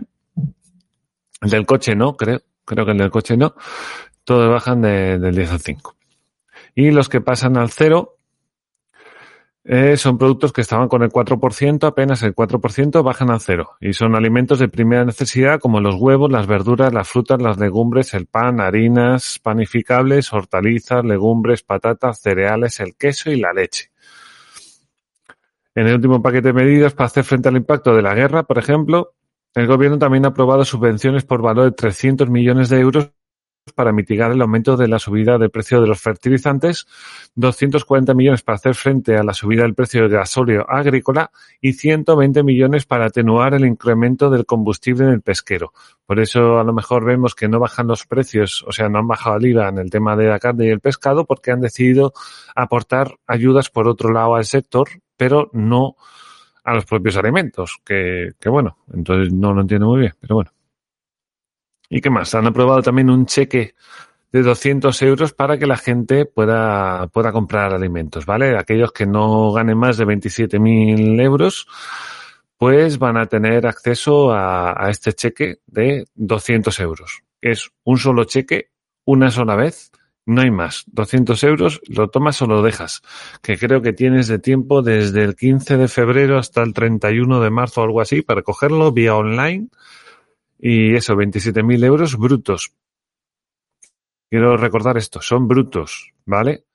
El del coche no, creo, creo que el del coche no. Todos bajan de, del 10 al 5. Y los que pasan al 0 eh, son productos que estaban con el 4%, apenas el 4% bajan al cero. Y son alimentos de primera necesidad como los huevos, las verduras, las frutas, las legumbres, el pan, harinas, panificables, hortalizas, legumbres, patatas, cereales, el queso y la leche. En el último paquete de medidas para hacer frente al impacto de la guerra, por ejemplo, el gobierno también ha aprobado subvenciones por valor de 300 millones de euros para mitigar el aumento de la subida del precio de los fertilizantes, 240 millones para hacer frente a la subida del precio del gasóleo agrícola y 120 millones para atenuar el incremento del combustible en el pesquero. Por eso a lo mejor vemos que no bajan los precios, o sea, no han bajado el IVA en el tema de la carne y el pescado porque han decidido aportar ayudas por otro lado al sector, pero no a los propios alimentos, que, que bueno, entonces no lo entiendo muy bien, pero bueno. ¿Y qué más? Han aprobado también un cheque de 200 euros para que la gente pueda, pueda comprar alimentos, ¿vale? Aquellos que no ganen más de 27.000 euros, pues van a tener acceso a, este cheque de 200 euros. Es un solo cheque, una sola vez, no hay más. 200 euros, lo tomas o lo dejas. Que creo que tienes de tiempo desde el 15 de febrero hasta el 31 de marzo o algo así para cogerlo vía online y eso, 27.000 euros brutos. Quiero recordar esto, son brutos, ¿vale?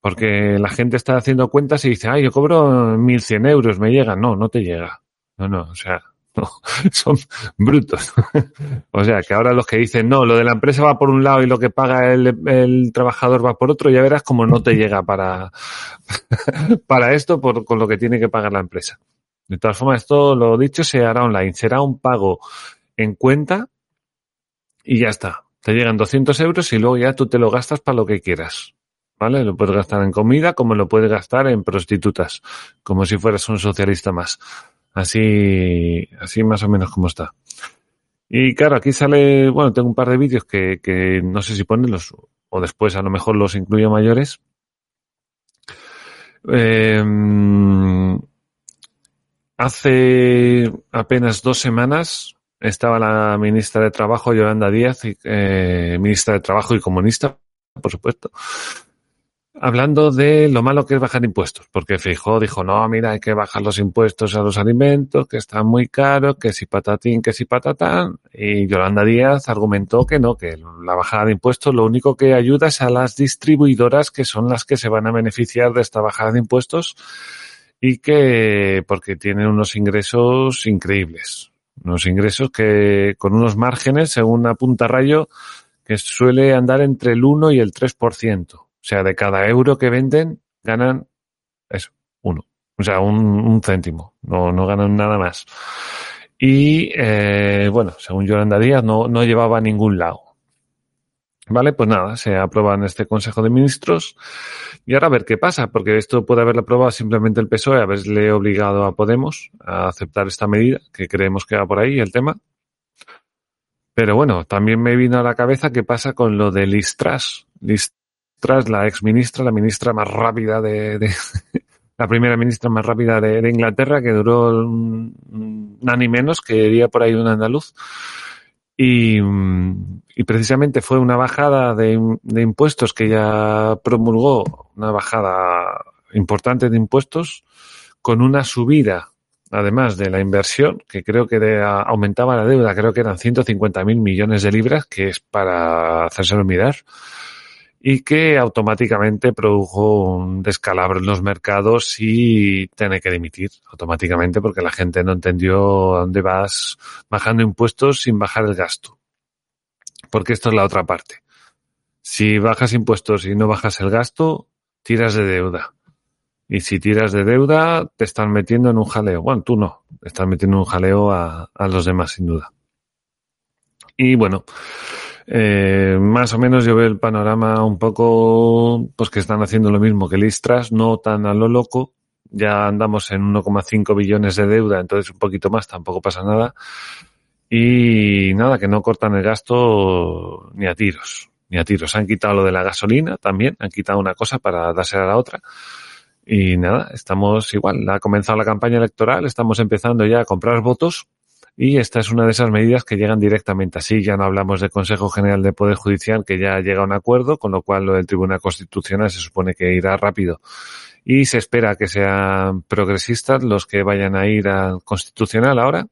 Porque la gente está haciendo cuentas y dice, ay, yo cobro 1.100 euros, me llega. No, no te llega. No, no, o sea, no, son brutos. o sea, que ahora los que dicen, no, lo de la empresa va por un lado y lo que paga el, el trabajador va por otro, ya verás como no te llega para, para esto por, con lo que tiene que pagar la empresa. De todas formas, esto, lo dicho, se hará online. Será un pago en cuenta y ya está. Te llegan 200 euros y luego ya tú te lo gastas para lo que quieras. ¿Vale? Lo puedes gastar en comida como lo puedes gastar en prostitutas, como si fueras un socialista más. Así, así más o menos como está. Y claro, aquí sale, bueno, tengo un par de vídeos que, que no sé si ponerlos o después a lo mejor los incluyo mayores. Eh, hace apenas dos semanas estaba la ministra de Trabajo, Yolanda Díaz, eh, ministra de Trabajo y comunista, por supuesto, hablando de lo malo que es bajar impuestos, porque Fijó dijo, no, mira, hay que bajar los impuestos a los alimentos, que están muy caros, que si patatín, que si patatán, y Yolanda Díaz argumentó que no, que la bajada de impuestos lo único que ayuda es a las distribuidoras, que son las que se van a beneficiar de esta bajada de impuestos, y que porque tienen unos ingresos increíbles unos ingresos que con unos márgenes, según apunta Rayo, que suele andar entre el 1 y el 3%. O sea, de cada euro que venden, ganan eso, uno. O sea, un, un céntimo. No, no ganan nada más. Y, eh, bueno, según Yolanda Díaz, no, no llevaba a ningún lado. Vale, pues nada, se aprueba en este Consejo de Ministros y ahora a ver qué pasa, porque esto puede haberlo aprobado simplemente el PSOE, haberle obligado a Podemos a aceptar esta medida, que creemos que va por ahí el tema. Pero bueno, también me vino a la cabeza qué pasa con lo de Listras. Listras, la ex ministra, la ministra más rápida de, de la primera ministra más rápida de, Inglaterra, que duró un, un, año menos, que iría por ahí un andaluz Y, mm, y precisamente fue una bajada de, impuestos que ya promulgó, una bajada importante de impuestos, con una subida además de la inversión, que creo que de, aumentaba la deuda, creo que eran 150.000 millones de libras, que es para hacérselo mirar, y que automáticamente produjo un descalabro en los mercados y tiene que dimitir automáticamente porque la gente no entendió a dónde vas bajando impuestos sin bajar el gasto. Porque esto es la otra parte. Si bajas impuestos y no bajas el gasto, tiras de deuda. Y si tiras de deuda, te están metiendo en un jaleo. Bueno, tú no, te están metiendo en un jaleo a, a los demás, sin duda. Y bueno, eh, más o menos yo veo el panorama un poco, pues que están haciendo lo mismo que Listras, no tan a lo loco. Ya andamos en 1,5 billones de deuda, entonces un poquito más, tampoco pasa nada. Y nada, que no cortan el gasto ni a tiros, ni a tiros. Han quitado lo de la gasolina también, han quitado una cosa para darse a la otra. Y nada, estamos igual, ha comenzado la campaña electoral, estamos empezando ya a comprar votos y esta es una de esas medidas que llegan directamente así. Ya no hablamos del Consejo General de Poder Judicial que ya llega a un acuerdo, con lo cual lo del Tribunal Constitucional se supone que irá rápido. Y se espera que sean progresistas los que vayan a ir al Constitucional ahora.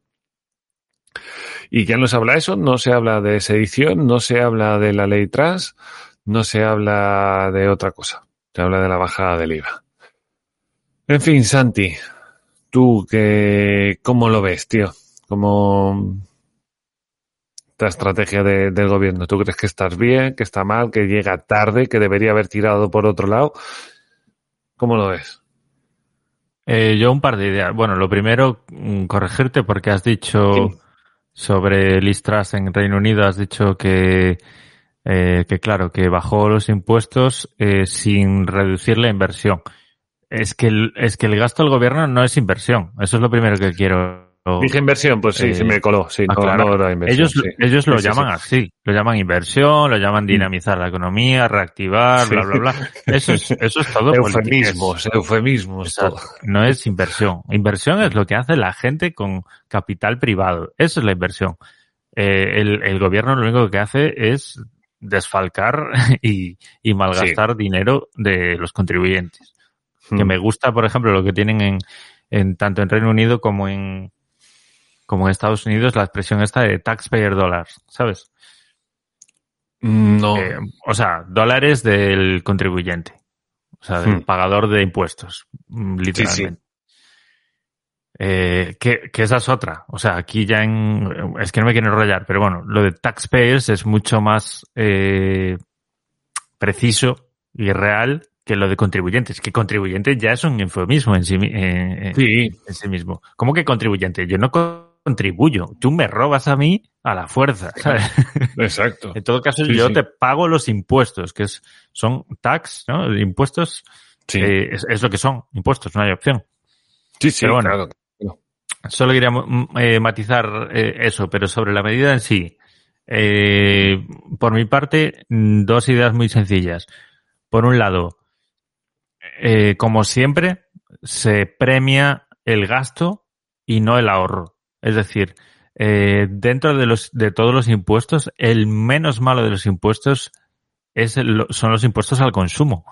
Y ya no se habla eso, no se habla de sedición, no se habla de la ley trans, no se habla de otra cosa. Se habla de la bajada del IVA. En fin, Santi, tú que, ¿cómo lo ves, tío? ¿Cómo esta estrategia de, del gobierno? ¿Tú crees que estás bien, que está mal, que llega tarde, que debería haber tirado por otro lado? ¿Cómo lo ves? Eh, yo un par de ideas. Bueno, lo primero, mm, corregirte porque has dicho Sí. sobre Listras en Reino Unido, has dicho que, eh, que claro, que bajó los impuestos eh, sin reducir la inversión. Es que, el, es que el gasto del gobierno no es inversión. Eso es lo primero que quiero. Dije inversión, pues sí, Eh, se me coló. Sí, no, aclarar. no era inversión. ellos, sí. ellos lo Sí, llaman sí. así, lo llaman inversión, lo llaman dinamizar la economía, reactivar, bla, bla, bla. Eso es, eso es todo. Eufemismos, eufemismos. Todo. No es inversión. Inversión es lo que hace la gente con capital privado. Eso es la inversión. Eh, el, el gobierno lo único que hace es desfalcar y, y malgastar dinero de los contribuyentes. Que Mm. me gusta, por ejemplo, lo que tienen en, en tanto en Reino Unido como en como en Estados Unidos la expresión esta de taxpayer dollars, ¿sabes? Mm, No. Eh, o sea, dólares del contribuyente. O sea, del Hmm. pagador de impuestos, mm, literalmente. Eh, que, que esa es otra. O sea, aquí ya en... Es que no me quiero enrollar, pero bueno, lo de taxpayers es mucho más eh, preciso y real que lo de contribuyentes. Que contribuyente ya es un eufemismo en sí, eh, sí, en sí mismo. ¿Cómo que contribuyente? Yo no contribuyo. Tú me robas a mí a la fuerza. ¿sabes? exacto. En todo caso, Sí, yo sí. te pago los impuestos, que es, son tax, ¿no? Impuestos Sí, eh, es, es lo que son, impuestos, no hay opción. sí, sí, pero bueno. claro. Solo quería mm, eh, matizar eh, eso, pero sobre la medida en sí. Eh, por mi parte, mm, dos ideas muy sencillas. Por un lado, eh, como siempre, se premia el gasto y no el ahorro. Es decir, eh, dentro de los de todos los impuestos, el menos malo de los impuestos es el- son los impuestos al consumo,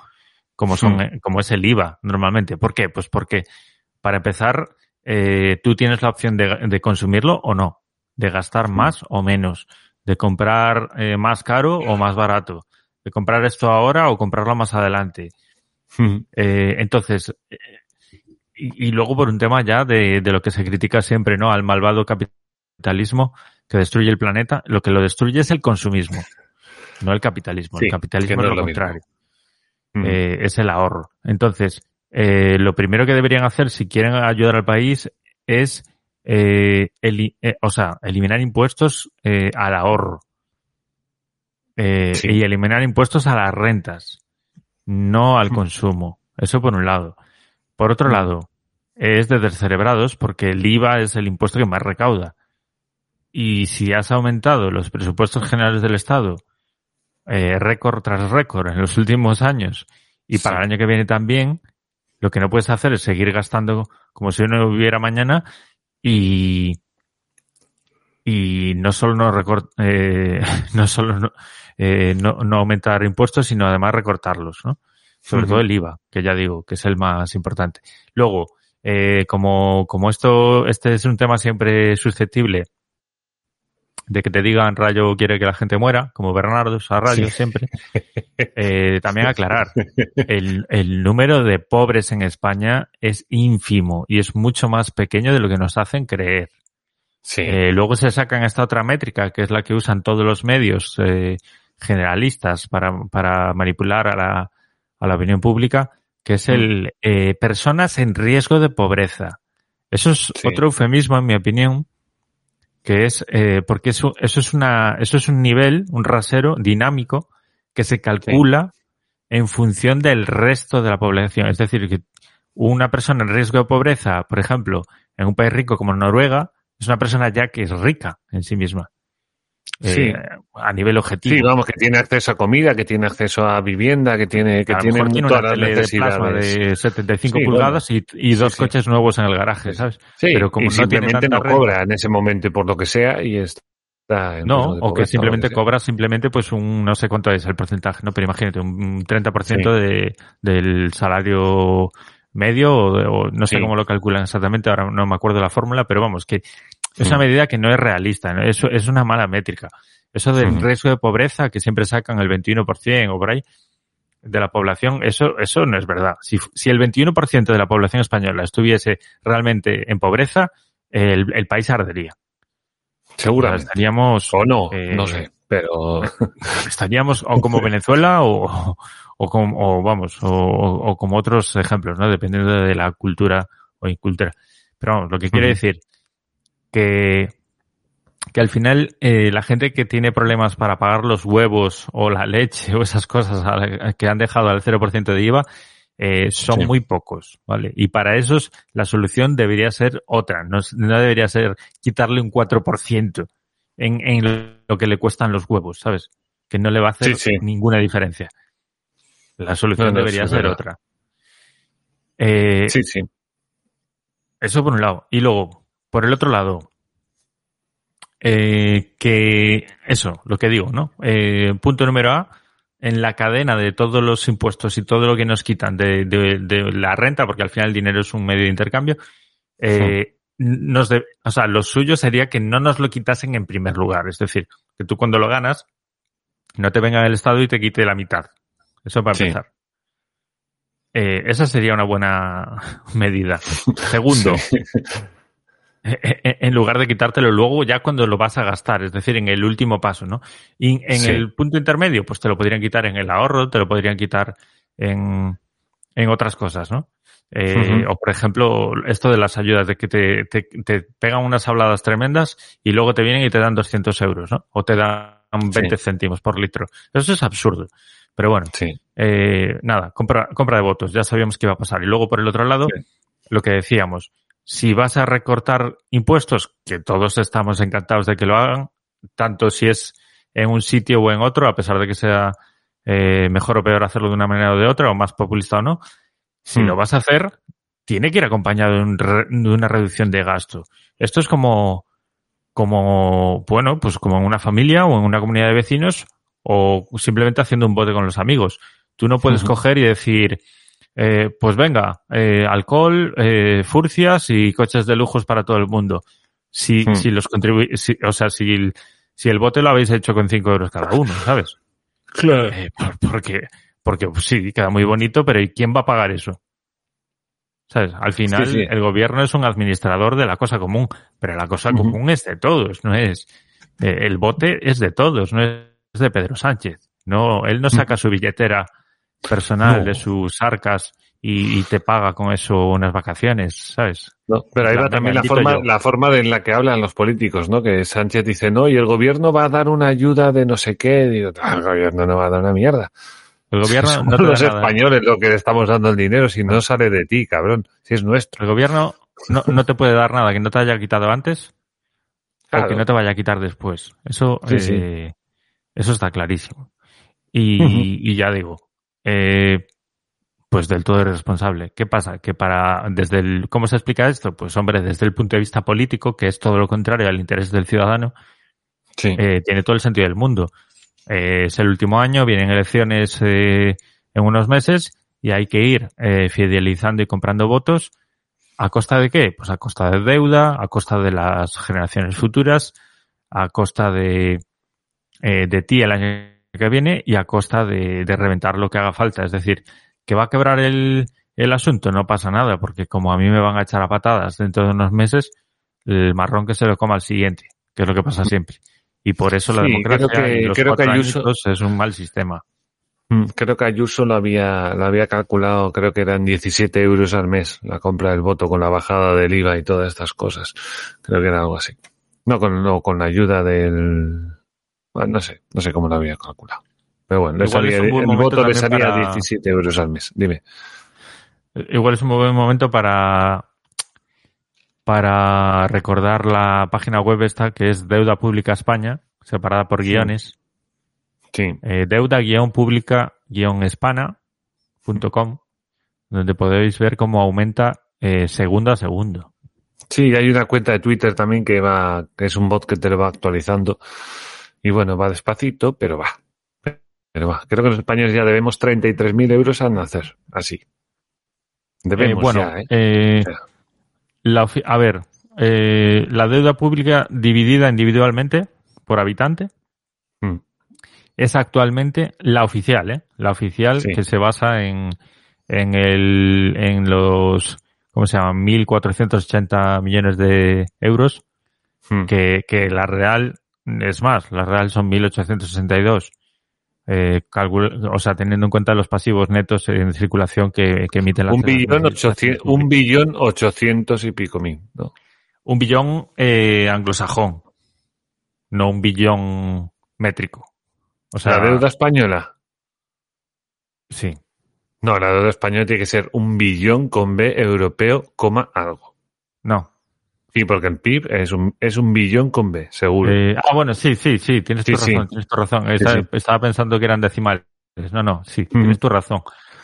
como son eh, como es el IVA normalmente. ¿Por qué? Pues porque para empezar eh, tú tienes la opción de, de consumirlo o no, de gastar más o menos, de comprar eh, más caro o más barato, de comprar esto ahora o comprarlo más adelante. Eh, entonces, y, y luego por un tema ya de, de lo que se critica siempre, ¿no? Al malvado capitalismo que destruye el planeta, lo que lo destruye es el consumismo, no el capitalismo. Sí, el capitalismo no es lo contrario mm. eh, es el ahorro. Entonces, eh, lo primero que deberían hacer si quieren ayudar al país es, eh, eh, o sea, eliminar impuestos eh, al ahorro Sí. y eliminar impuestos a las rentas, no al Mm. consumo. Eso por un lado. Por otro Mm. lado, es de descerebrados porque el IVA es el impuesto que más recauda. Y si has aumentado los presupuestos generales del Estado eh, récord tras récord en los últimos años y para el año que viene también, lo que no puedes hacer es seguir gastando como si no hubiera mañana y, y no solo no, recort, eh, no, solo no, eh, no, no, aumentar impuestos, sino además recortarlos, ¿no? Sobre uh -huh. todo el IVA, que ya digo, que es el más importante. Luego, eh, como, como esto, este es un tema siempre susceptible de que te digan Rayo quiere que la gente muera, como Bernardo a Rayo sí. siempre, eh, también aclarar, el, el número de pobres en España es ínfimo y es mucho más pequeño de lo que nos hacen creer. Sí. Eh, luego se sacan esta otra métrica, que es la que usan todos los medios eh, generalistas para, para manipular a la, a la opinión pública, que es el eh, personas en riesgo de pobreza. Eso es sí. otro eufemismo, en mi opinión, que es eh, porque eso, eso es una, eso es un nivel, un rasero dinámico que se calcula sí. en función del resto de la población. Es decir, que una persona en riesgo de pobreza, por ejemplo, en un país rico como Noruega, es una persona ya que es rica en sí misma. Sí. Eh, a nivel objetivo. Sí, vamos, que tiene acceso a comida, que tiene acceso a vivienda, que tiene, que a tiene, tiene una tele de plasma de 75 sí, pulgadas bueno. y, y, dos sí, coches nuevos en el garaje, ¿sabes? Sí, Pero como no simplemente no cobra en ese momento por lo que sea y está en no, o que simplemente que cobra simplemente pues un, no sé cuánto es el porcentaje, ¿no? Pero imagínate, un 30% de, del salario medio o, o no sé cómo lo calculan exactamente, ahora no me acuerdo la fórmula, pero vamos, que es una medida que no es realista, ¿no? Eso es una mala métrica. Eso del riesgo de pobreza que siempre sacan el 21% o por ahí de la población, eso, eso no es verdad. Si, si el 21% de la población española estuviese realmente en pobreza, el, el país ardería. Seguramente. estaríamos. O no, eh, no sé, pero. Estaríamos o como Venezuela o, o, como, o vamos, o, o, como otros ejemplos, ¿no? Dependiendo de la cultura o incultura. Pero vamos, lo que quiere uh -huh. decir que, que al final eh, la gente que tiene problemas para pagar los huevos o la leche o esas cosas que han dejado al 0% de IVA eh, son sí. muy pocos, ¿vale? Y para esos la solución debería ser otra, no, no debería ser quitarle un 4% en, en lo que le cuestan los huevos, ¿sabes? Que no le va a hacer sí, sí. ninguna diferencia. La solución no, no, debería ser verdad. otra. Eh, sí, sí. Eso por un lado. Y luego, por el otro lado, eh, que eso, lo que digo, ¿no? Eh, punto número A, en la cadena de todos los impuestos y todo lo que nos quitan de, de, de la renta, porque al final el dinero es un medio de intercambio, eh, sí. nos de, o sea, lo suyo sería que no nos lo quitasen en primer lugar. Es decir, que tú cuando lo ganas, no te venga el Estado y te quite la mitad. Eso para empezar. Sí. Eh, esa sería una buena medida. Segundo, sí. Eh, eh, en lugar de quitártelo luego ya cuando lo vas a gastar, es decir, en el último paso, ¿no? Y en sí. el punto intermedio, pues te lo podrían quitar en el ahorro, te lo podrían quitar en, en otras cosas, ¿no? Eh, uh -huh. O, por ejemplo, esto de las ayudas, de que te, te, te, pegan unas habladas tremendas y luego te vienen y te dan 200 euros, ¿no? O te dan 20 sí. céntimos por litro. Eso es absurdo. Pero bueno, sí. eh, nada, compra, compra de votos, ya sabíamos que iba a pasar. Y luego, por el otro lado, lo que decíamos, si vas a recortar impuestos, que todos estamos encantados de que lo hagan, tanto si es en un sitio o en otro, a pesar de que sea eh, mejor o peor hacerlo de una manera o de otra, o más populista o no, si mm. lo vas a hacer, tiene que ir acompañado de, un de, una reducción de gasto. Esto es como, como, bueno, pues como en una familia o en una comunidad de vecinos, o simplemente haciendo un bote con los amigos. Tú no puedes -huh. coger y decir, eh, pues venga, eh, alcohol, eh, furcias y coches de lujos para todo el mundo. Si, hmm. si los contribuye, si, o sea, si el, si el bote lo habéis hecho con 5 euros cada uno, ¿sabes? Claro. Eh, porque, porque pues, sí, queda muy bonito, pero ¿y quién va a pagar eso? ¿Sabes? Al final, sí, sí. el gobierno es un administrador de la cosa común, pero la cosa uh -huh. común es de todos, no es, eh, el bote es de todos, no es de Pedro Sánchez. No, él no saca su billetera personal no. de sus arcas y, y, te paga con eso unas vacaciones, ¿sabes? No, pero ahí va también la forma, la forma de en la que hablan los políticos, ¿no? Que Sánchez dice, no, y el gobierno va a dar una ayuda de no sé qué. Digo, ah, el gobierno no va a dar una mierda. El gobierno Somos no los españoles lo que le estamos dando el dinero, si no sale de ti, cabrón, si es nuestro. El gobierno no, no te puede dar nada que no te haya quitado antes claro. o que no te vaya a quitar después. Eso, sí, eh, sí. eso está clarísimo. Y, uh -huh. y ya digo, eh, pues del todo irresponsable. ¿Qué pasa? Que para, desde el, ¿cómo se explica esto? Pues hombre, desde el punto de vista político, que es todo lo contrario al interés del ciudadano, Sí. eh, tiene todo el sentido del mundo. Eh, es el último año, vienen elecciones eh, en unos meses y hay que ir eh, fidelizando y comprando votos. ¿A costa de qué? Pues a costa de deuda, a costa de las generaciones futuras, a costa de, de ti el año que viene y a costa de, de reventar lo que haga falta. Es decir, que va a quebrar el, el asunto, no pasa nada, porque como a mí me van a echar a patadas dentro de unos meses, el marrón que se lo coma al siguiente, que es lo que pasa siempre. Y por eso la Sí, democracia creo que- los creo que Ayuso- es un mal sistema. Mm, Creo que Ayuso lo había, lo había calculado, creo que eran 17 euros al mes la compra del voto con la bajada del IVA y todas estas cosas. Creo que era algo así. No con, no, con la ayuda del, bueno, no sé, no sé cómo lo había calculado. Pero bueno, le salía- el voto le salía para- 17 euros al mes. Dime. Igual es un buen momento para para recordar la página web esta que es Deuda Pública España, separada por Sí. guiones. Sí. eh, deuda-pública-españa.com, donde podéis ver cómo aumenta eh, segundo a segundo. Sí, hay una cuenta de Twitter también que va, que es un bot que te lo va actualizando. Y bueno, va despacito, pero va. Pero va. Creo que los españoles ya debemos 33.000 euros al nacer. Así. Debemos Eh, bueno, ya, ¿eh? eh, la a ver, eh, la deuda pública dividida individualmente por habitante Mm. es actualmente la oficial, ¿eh? La oficial Sí. que se basa en, en el, en los, ¿cómo se llama? 1.480 millones de euros, Mm. que, que la real es más, la real son 1.862. Eh, calcul- o sea, teniendo en cuenta los pasivos netos en circulación que, que emiten las un billón ochocientos, un billón ochocientos y pico mil, ¿no? un billón eh, anglosajón, no un billón métrico. O sea, la deuda española. sí. No, la deuda española tiene que ser un billón con B europeo, coma algo. No. Sí, porque el PIB es un, es un billón con B, seguro. Eh, ah, bueno, sí, sí, sí, tienes tu sí. razón, tienes tu razón. Estaba, sí. estaba pensando que eran decimales. No, no, sí, tienes tu razón.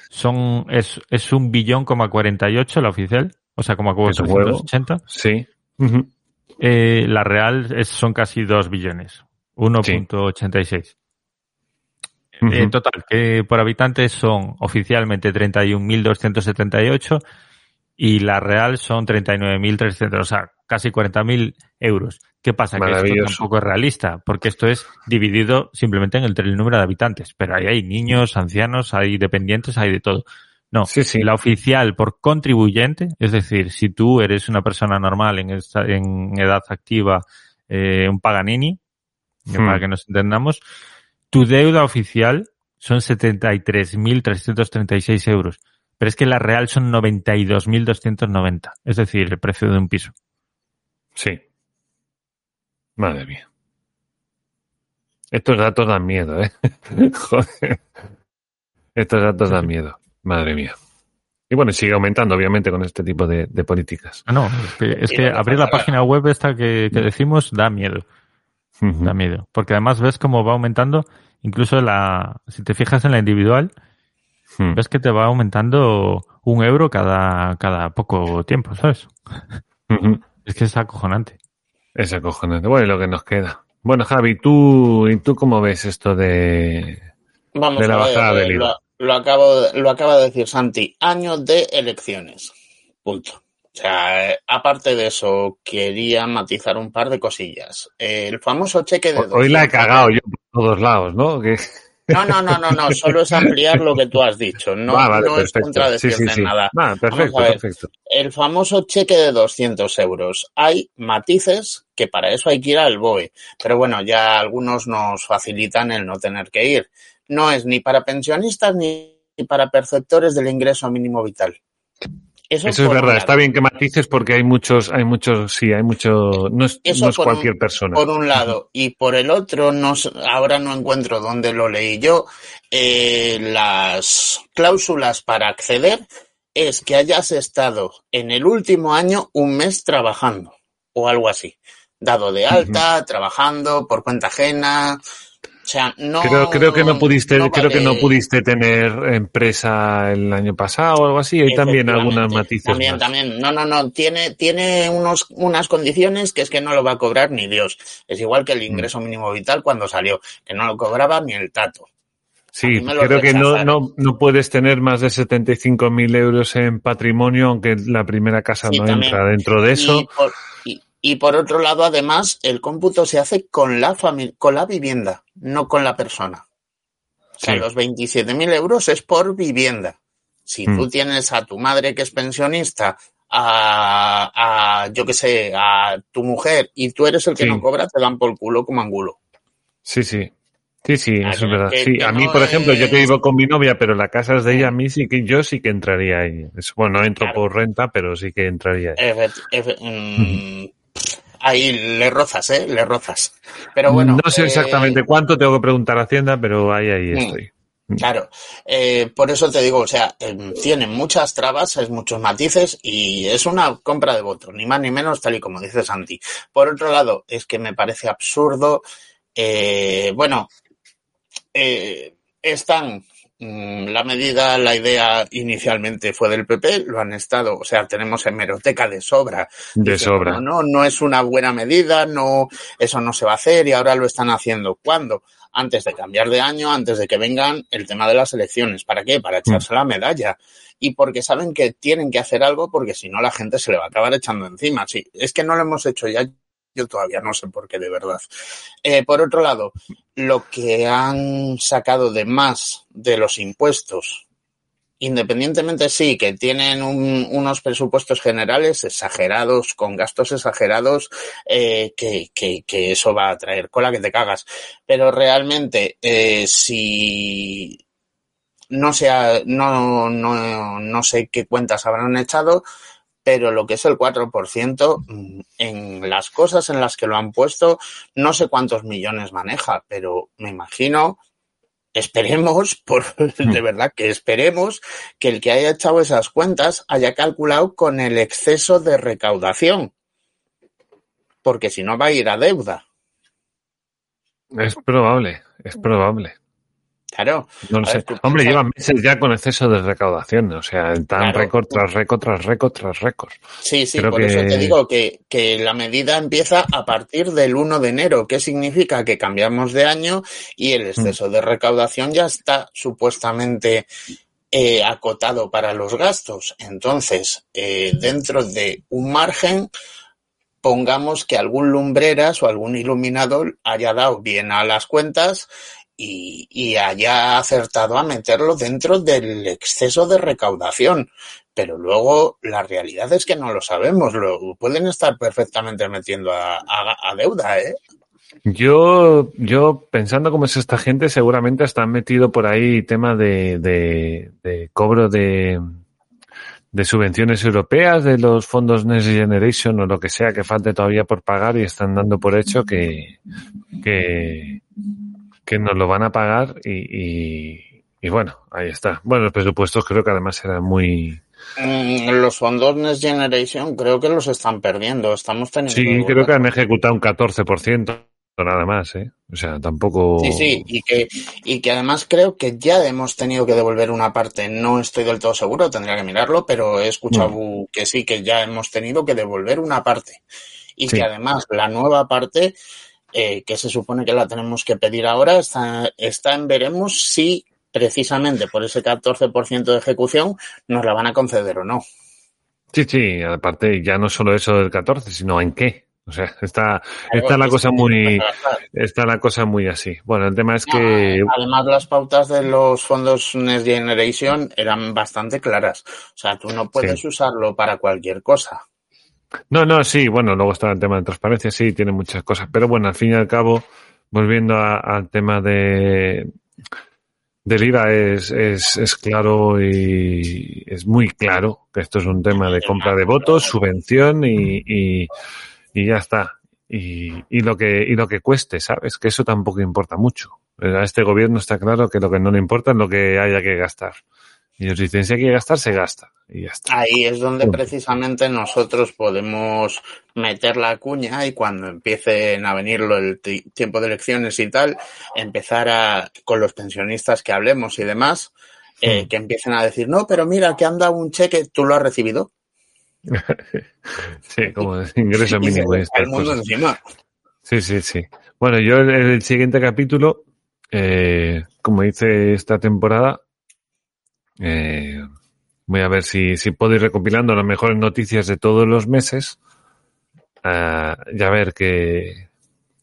Son, es, es un billón coma 48 la oficial, o sea, como Es un huevo. 480. Sí. Ujú. Eh, la real es, son casi 2 billones, 1.86. Ujú. En total, que por habitante son oficialmente 31.278 y la real son 39.300, o sea, casi 40.000 euros. ¿Qué pasa? Que esto tampoco es realista, porque esto es dividido simplemente en el, el número de habitantes, pero ahí hay niños, ancianos, hay dependientes, hay de todo. No, Sí, sí. la oficial por contribuyente, es decir, si tú eres una persona normal en, esta- en edad activa, eh, un Paganini, Hmm. para que nos entendamos, tu deuda oficial son 73.336 euros. Pero es que la real son 92.290. Es decir, el precio de un piso. Sí. Madre mía. Estos datos dan miedo, ¿eh? Joder. Estos datos dan miedo. Madre mía. Y bueno, sigue aumentando, obviamente, con este tipo de, de políticas. Ah, no, es que, es que abrir la página web esta que, que decimos da miedo. Da miedo. Porque además ves cómo va aumentando, incluso la, si te fijas en la individual, Mm. ves que te va aumentando un euro cada, cada poco tiempo, ¿sabes? Es que es acojonante. Es acojonante. Bueno, y lo que nos queda. Bueno, Javi, ¿tú, ¿y tú cómo ves esto de... Vamos De la a ver, bajada del IVA. Lo, lo acabo de- lo acaba de decir Santi. Año de elecciones. Punto. O sea, eh, aparte de eso, quería matizar un par de cosillas. Eh, el famoso cheque de... Hoy la he 200 cagado yo por todos lados, ¿no? Que- No, no, no, no, no. Solo es ampliar lo que tú has dicho. No, Ah, vale, no es contradecirte Sí, sí, sí. en nada. Ah, perfecto, Vamos a ver. perfecto. El famoso cheque de 200 euros. Hay matices que para eso hay que ir al BOE. Pero bueno, ya algunos nos facilitan el no tener que ir. No es ni para pensionistas ni para perceptores del ingreso mínimo vital. Eso, Eso es verdad. lado. Está bien que matices porque hay muchos, hay muchos, sí, hay mucho, no es, Eso no es un- cualquier persona. Por un lado. Y por el otro, no, ahora no encuentro dónde lo leí yo, eh, las cláusulas para acceder es que hayas estado en el último año un mes trabajando o algo así. Dado de alta, trabajando por cuenta ajena. O sea, no. Creo, creo que no pudiste, no creo que no pudiste tener empresa el año pasado o algo así. Hay también algunas matices También, más. también. No, no, no. Tiene, tiene unos, unas condiciones que es que no lo va a cobrar ni Dios. Es igual que el Mm. ingreso mínimo vital cuando salió, que no lo cobraba ni el tato. Sí, creo que no, no, no puedes tener más de 75.000 euros en patrimonio, aunque la primera casa Sí, no también. entra dentro de eso. Y por, y, y por otro lado, además, el cómputo se hace con la con la vivienda, no con la persona. O sea, Sí. los 27.000 euros es por vivienda. Si Mm. tú tienes a tu madre que es pensionista, a, a yo qué sé, a tu mujer y tú eres el que Sí. no cobra, te dan por culo como angulo. Sí, sí. Sí, sí, eso es verdad. que- Sí, que a mí, no por ejemplo, yo que vivo con mi novia, pero la casa es de ella, a mí sí que yo sí que entraría ahí. Bueno, no entro Claro. por renta, pero sí que entraría ahí. Efe- efe- mm, ahí le rozas, ¿eh? Le rozas. Pero bueno. no sé eh, exactamente cuánto, tengo que preguntar a Hacienda, pero ahí, ahí Mm. estoy. Claro, eh, por eso te digo, o sea, eh, tiene muchas trabas, es muchos matices y es una compra de votos, ni más ni menos, tal y como dice Santi. Por otro lado, es que me parece absurdo, eh, bueno, eh, están, mm, la medida, la idea inicialmente fue del PP, lo han estado, o sea, tenemos hemeroteca de sobra De sobra. No, no es una buena medida, no, eso no se va a hacer y ahora lo están haciendo. ¿Cuándo? Antes de cambiar de año, antes de que vengan el tema de las elecciones. ¿Para qué? Para echarse la medalla. Y porque saben que tienen que hacer algo porque si no la gente se le va a acabar echando encima. Sí, es que no lo hemos hecho ya. Yo todavía no sé por qué, de verdad. Eh, por otro lado, lo que han sacado de más de los impuestos independientemente sí, que tienen un- unos presupuestos generales exagerados, con gastos exagerados, eh, que, que, eso va a traer cola que te cagas. Pero realmente, eh, si no sea, no, no, no sé qué cuentas habrán echado, pero lo que es el 4%, mm, en las cosas en las que lo han puesto, no sé cuántos millones maneja, pero me imagino esperemos, por, de verdad que esperemos que el que haya echado esas cuentas haya calculado con el exceso de recaudación. Porque si no va a ir a deuda. Es probable, es probable. Claro. No lo ver, Hombre, llevan meses ya con exceso de recaudación, o sea, están Claro. récord tras récord tras récord tras récord. Sí, sí, Creo por que- eso te digo que, que la medida empieza a partir del 1 de enero. ¿Qué significa? Que cambiamos de año y el exceso de recaudación ya está supuestamente eh, acotado para los gastos. Entonces, eh, dentro de un margen, pongamos que algún lumbreras o algún iluminador haya dado bien a las cuentas y, haya acertado a meterlo dentro del exceso de recaudación. Pero luego la realidad es que no lo sabemos. Lo pueden estar perfectamente metiendo a, deuda, ¿eh? Yo, yo pensando cómo es esta gente, seguramente hasta han metido por ahí tema de, de, de cobro de, de subvenciones europeas de los fondos Next Generation o lo que sea que falte todavía por pagar y están dando por hecho que, que, que nos lo van a pagar y, y, y bueno, ahí está. Bueno, los presupuestos creo que además eran muy, Mm, Los fondos Next Generation creo que los están perdiendo. Estamos teniendo. sí, creo que han ejecutado un 14% nada más, ¿eh? O sea, tampoco. Sí, sí, y que, y que además creo que ya hemos tenido que devolver una parte. No estoy del todo seguro, tendría que mirarlo, pero he escuchado que sí, que ya hemos tenido que devolver una parte. Y Sí. que además la nueva parte, eh, que se supone que la tenemos que pedir ahora, está, está en veremos si precisamente por ese 14% de ejecución nos la van a conceder o no. Sí, sí, aparte ya no solo eso del 14, sino en qué. O sea, está, está la cosa muy, está la cosa muy así. Bueno, el tema es que, No, además, las pautas de los fondos Next Generation eran bastante claras. O sea, tú no puedes Sí. usarlo para cualquier cosa. No, no, sí, bueno, luego está el tema de transparencia, sí, tiene muchas cosas, pero bueno, al fin y al cabo, volviendo a- al tema de, del IVA es, es, es claro y es muy claro que esto es un tema de compra de votos, subvención y, y, y ya está. Y, y lo que, y lo que cueste, ¿sabes? Que eso tampoco importa mucho. A este gobierno está claro que lo que no le importa es lo que haya que gastar. Y si hay que gastar, se gasta. Y ya está. Ahí es donde precisamente nosotros podemos meter la cuña y cuando empiecen a venir el ti- tiempo de elecciones y tal, empezar a, con los pensionistas que hablemos y demás, eh, Mm. que empiecen a decir, no, pero mira, que han dado un cheque, ¿tú lo has recibido? Sí, como ingreso mínimo. se y el mundo cosas. encima. Sí, sí, sí. Bueno, yo en el siguiente capítulo, eh, como dice esta temporada, eh, voy a ver si, si puedo ir recopilando las mejores noticias de todos los meses ah, y a ver qué,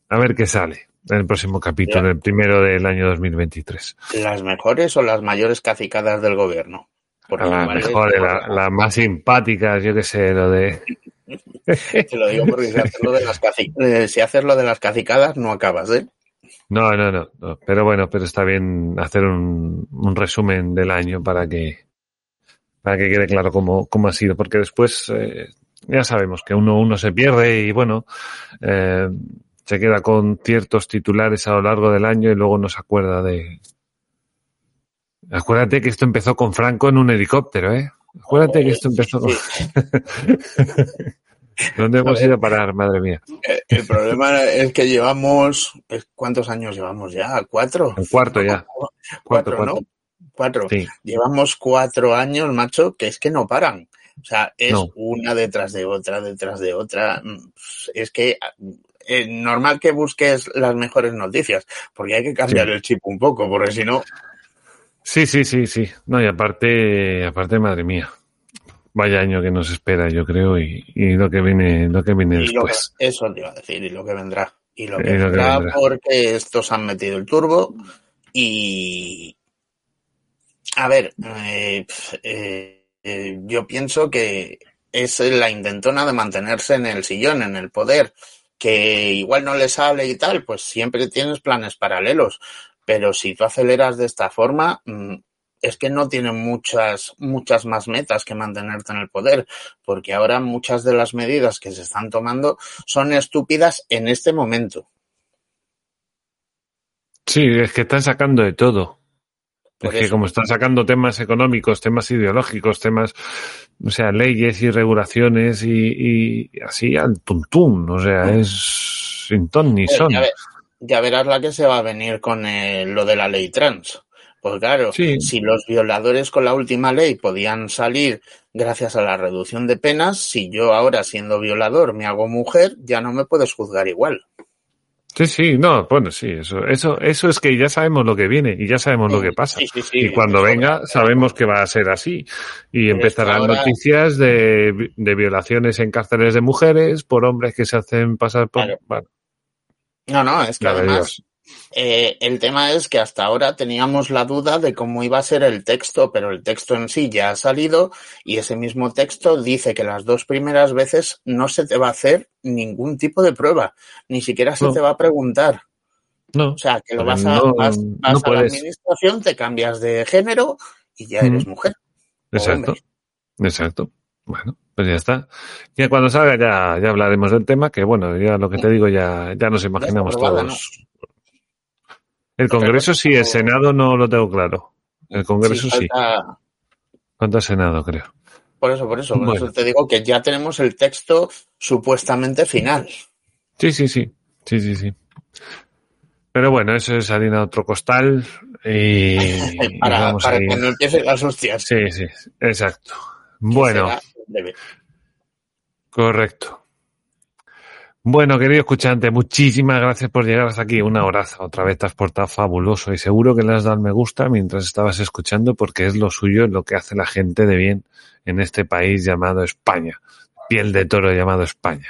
a ver qué sale en el próximo capítulo, el primero del año 2023. ¿Las mejores o las mayores cacicadas del gobierno? Porque La igual es- mejor, la, la más simpática, yo qué sé, lo de... Te lo digo porque si haces lo de las, caci- eh, si haces lo de las cacicadas no acabas, ¿eh? No, no, no, no. Pero bueno, pero está bien hacer un, un resumen del año para que para que quede claro cómo, cómo ha sido, porque después eh, ya sabemos que uno uno se pierde y bueno eh, se queda con ciertos titulares a lo largo del año y luego no se acuerda de. Acuérdate que esto empezó con Franco en un helicóptero, ¿eh? Acuérdate que esto empezó con. ¿Dónde hemos ido a parar, madre mía? Eh, El problema es que llevamos, ¿cuántos años llevamos ya? ¿Cuatro? Un cuarto ya. Cuatro, ¿no? Cuatro. Sí. Llevamos cuatro años, macho, que es que no paran. O sea, es No. una detrás de otra, detrás de otra. Es que es normal que busques las mejores noticias, porque hay que cambiar Sí. el chip un poco, porque si no, Sí, sí, sí, sí. No, y aparte, aparte, madre mía. Vaya año que nos espera, yo creo, y, y lo que viene, lo que viene y lo que- después. eso te iba a decir, y lo que vendrá. Y lo Y que, lo que vendrá, porque estos han metido el turbo y... A ver, eh, eh, eh, yo pienso que es la intentona de mantenerse en el sillón, en el poder, que igual no le sale y tal, pues siempre tienes planes paralelos. Pero si tú aceleras de esta forma, mm, es que no tienen muchas, muchas más metas que mantenerte en el poder, porque ahora muchas de las medidas que se están tomando son estúpidas en este momento. Sí, es que están sacando de todo. Por es que eso. como están sacando temas económicos, temas ideológicos, temas, o sea, leyes y regulaciones y, y así al tuntún, o sea, es sin ton ni son. Ya verás la que se va a venir con eh, lo de la ley trans. Pues claro, Sí. si los violadores con la última ley podían salir gracias a la reducción de penas, si yo ahora siendo violador me hago mujer, ya no me puedes juzgar igual. Sí, sí, no, bueno, sí, eso, eso, eso es que ya sabemos lo que viene y ya sabemos lo que pasa. Sí, sí, sí. Y cuando venga, sabemos que va a ser así. Y Pero empezarán ahora- noticias de, de violaciones en cárceles de mujeres por hombres que se hacen pasar por. Claro. Bueno, No, no, es que además Dios. Eh, el tema es que hasta ahora teníamos la duda de cómo iba a ser el texto, pero el texto en sí ya ha salido y ese mismo texto dice que las dos primeras veces no se te va a hacer ningún tipo de prueba, ni siquiera se No. te va a preguntar. No, O sea, que lo vas a, no- vas, no vas a la administración, te cambias de género y ya eres mujer. exacto. Exacto. Bueno, pues ya está. Ya cuando salga ya, ya hablaremos del tema, que bueno, ya lo que te digo ya, ya nos imaginamos todos. El Congreso sí, el Senado no lo tengo claro. El Congreso sí. falta- ¿Cuánto al Senado, creo? Por eso, por eso, por Bueno. eso te digo que ya tenemos el texto supuestamente final. Sí, sí, sí. Sí, sí, sí. Pero bueno, eso es harina de otro costal y, y para vamos para que no empiecen las hostias. Sí, sí, exacto. Bueno, correcto. Bueno, querido escuchante, muchísimas gracias por llegar hasta aquí. Una horaza. Otra vez te has portado fabuloso y seguro que le has dado me gusta mientras estabas escuchando porque es lo suyo, lo que hace la gente de bien en este país llamado España. Piel de toro llamado España.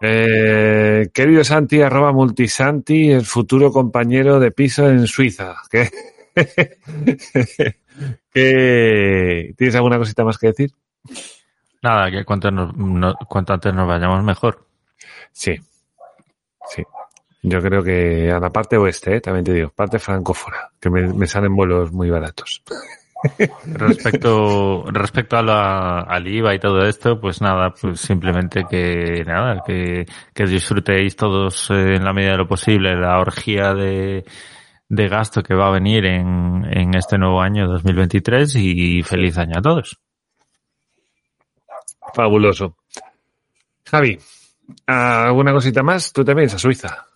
Eh, querido Santi, arroba multisanti, el futuro compañero de piso en Suiza. ¿Qué? ¿Qué? ¿Tienes alguna cosita más que decir? Nada, que cuanto, no- cuanto antes nos vayamos mejor. Sí, sí. Yo creo que a la parte oeste, ¿eh? también te digo, parte francófona, que me, me salen vuelos muy baratos. Respecto, respecto a la, al IVA y todo esto, pues nada, pues simplemente que nada, que, que disfrutéis todos eh, en la medida de lo posible la orgía de, de gasto que va a venir en, en este nuevo año 2023 y feliz año a todos. Fabuloso. Javi, ¿alguna cosita más? Tú también a Suiza.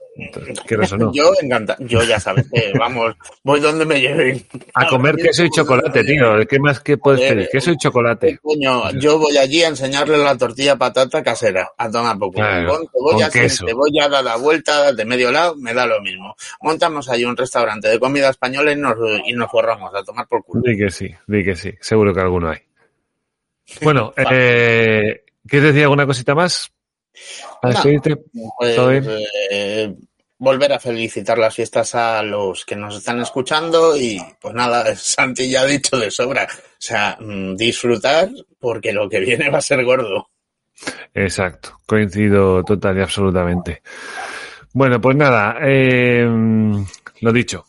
¿Quieres o no? Yo encanta, yo ya sabes que vamos, voy donde me lleven. A comer queso y chocolate, tío. ¿Qué más que puedes Eh, pedir? Queso y chocolate. Coño, yo voy allí a enseñarle la tortilla patata casera, a tomar poco. Claro, con cebolla, con queso. cebolla, da la vuelta de medio lado, me da lo mismo. Montamos ahí un restaurante de comida española y nos, y nos forramos a tomar por culo. Di que sí, di que sí. Seguro que alguno hay. Bueno, eh, ¿quieres decir alguna cosita más? ¿Para No. Pues, eh, volver a felicitar las fiestas a los que nos están escuchando y pues nada, Santi ya ha dicho de sobra. O sea, mm, disfrutar porque lo que viene va a ser gordo. Exacto, coincido total y absolutamente. Bueno, pues nada, eh, lo dicho,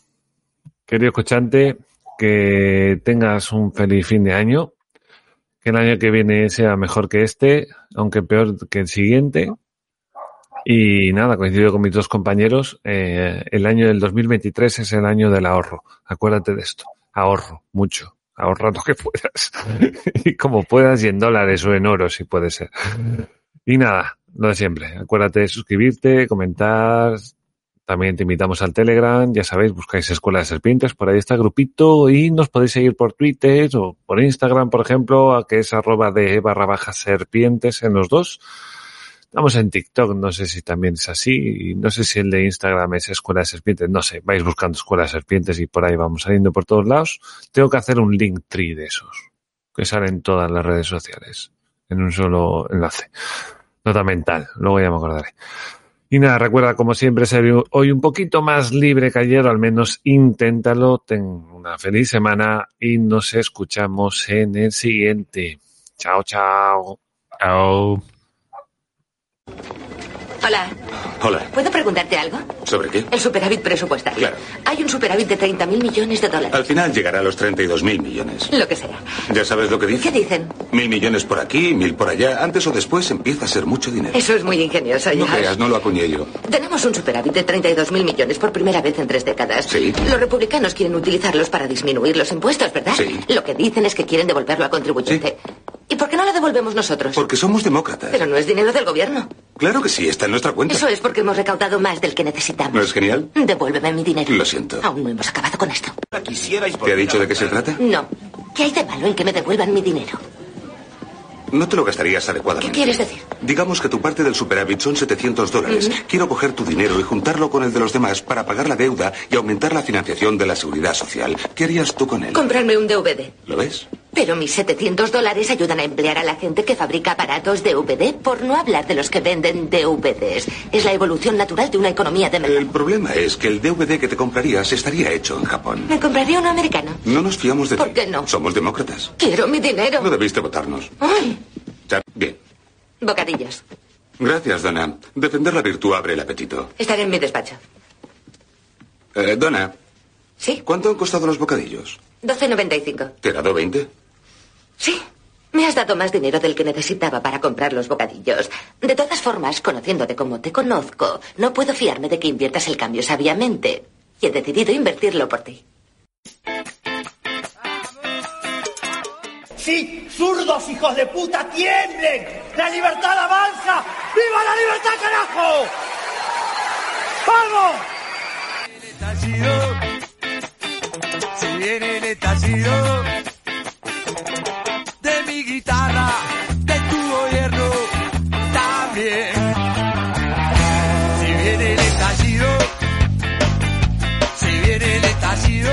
querido escuchante, que tengas un feliz fin de año, que el año que viene sea mejor que este, aunque peor que el siguiente. Y nada, coincido con mis dos compañeros, eh, el año del 2023 es el año del ahorro. Acuérdate de esto, ahorro, mucho. Ahorra lo que puedas. y como puedas, y en dólares o en oro, si puede ser. Y nada, lo de siempre. Acuérdate de suscribirte, comentar. También te invitamos al Telegram. Ya sabéis, buscáis Escuela de Serpientes. Por ahí está el grupito. Y nos podéis seguir por Twitter o por Instagram, por ejemplo, a que es arroba de barra baja serpientes en los dos. Estamos en TikTok, no sé si también es así. y No sé si el de Instagram es Escuela de Serpientes. No sé, vais buscando Escuela de Serpientes y por ahí vamos saliendo por todos lados. Tengo que hacer un link tree de esos. Que salen todas las redes sociales. En un solo enlace. Nota mental. Luego ya me acordaré. Y nada, recuerda como siempre ser hoy un poquito más libre que ayer, al menos inténtalo. Ten una feliz semana y nos escuchamos en el siguiente. Chao, chao. Chao. Hola, Hola. ¿puedo preguntarte algo? ¿Sobre qué? El superávit presupuestario. Claro. Hay un superávit de 30 mil millones de dólares. Al final llegará a los 32 mil millones. Lo que sea. ¿Ya sabes lo que ¿Qué dice? dicen? Mil millones por aquí, mil por allá. Antes o después empieza a ser mucho dinero. Eso es muy ingenioso, No ya. creas, no lo acuñé yo. Tenemos un superávit de 32 mil millones por primera vez en tres décadas. Sí. Los republicanos quieren utilizarlos para disminuir los impuestos, ¿verdad? Sí. Lo que dicen es que quieren devolverlo al contribuyente. ¿Y por qué no lo devolvemos nosotros? Porque somos demócratas. Pero no es dinero del gobierno. Claro que sí, está en nuestra cuenta. Eso es porque hemos recaudado más del que necesitamos. ¿No es genial? Devuélveme mi dinero. Lo siento. Aún no hemos acabado con esto. ¿Te ha dicho de qué se trata? No. ¿Qué hay de malo en que me devuelvan mi dinero? No te lo gastarías ¿Qué adecuadamente. quieres decir? Digamos que tu parte del superávit son 700 dólares. Quiero coger tu dinero y juntarlo con el de los demás para pagar la deuda y aumentar la financiación de la seguridad social. ¿Qué harías tú con él? Comprarme un DVD. ¿Lo ves? Pero mis 700 dólares ayudan a emplear a la gente que fabrica aparatos DVD, por no hablar de los que venden DVDs. Es la evolución natural de una economía de mercado. El problema es que el DVD que te comprarías estaría hecho en Japón. Me compraría uno americano. No nos fiamos de ti. ¿Por qué no? Somos demócratas. Quiero mi dinero. No debiste votarnos. Ay, Bien. bocadillos. Gracias, Donna. Defender la virtud abre el apetito. Estaré en mi despacho. Eh, Donna, ¿Sí? ¿cuánto han costado los bocadillos? 12.95. ¿Te he dado 20? Sí. Me has dado más dinero del que necesitaba para comprar los bocadillos. De todas formas, conociéndote como te conozco, no puedo fiarme de que inviertas el cambio sabiamente. Y he decidido invertirlo por ti. Sí, zurdos hijos de puta, tiemblen. La libertad avanza. ¡Viva la libertad, carajo! ¡Vamos! Se viene el estallido de mi guitarra, de tu gobierno también. Si viene el estallido, si viene el estallido.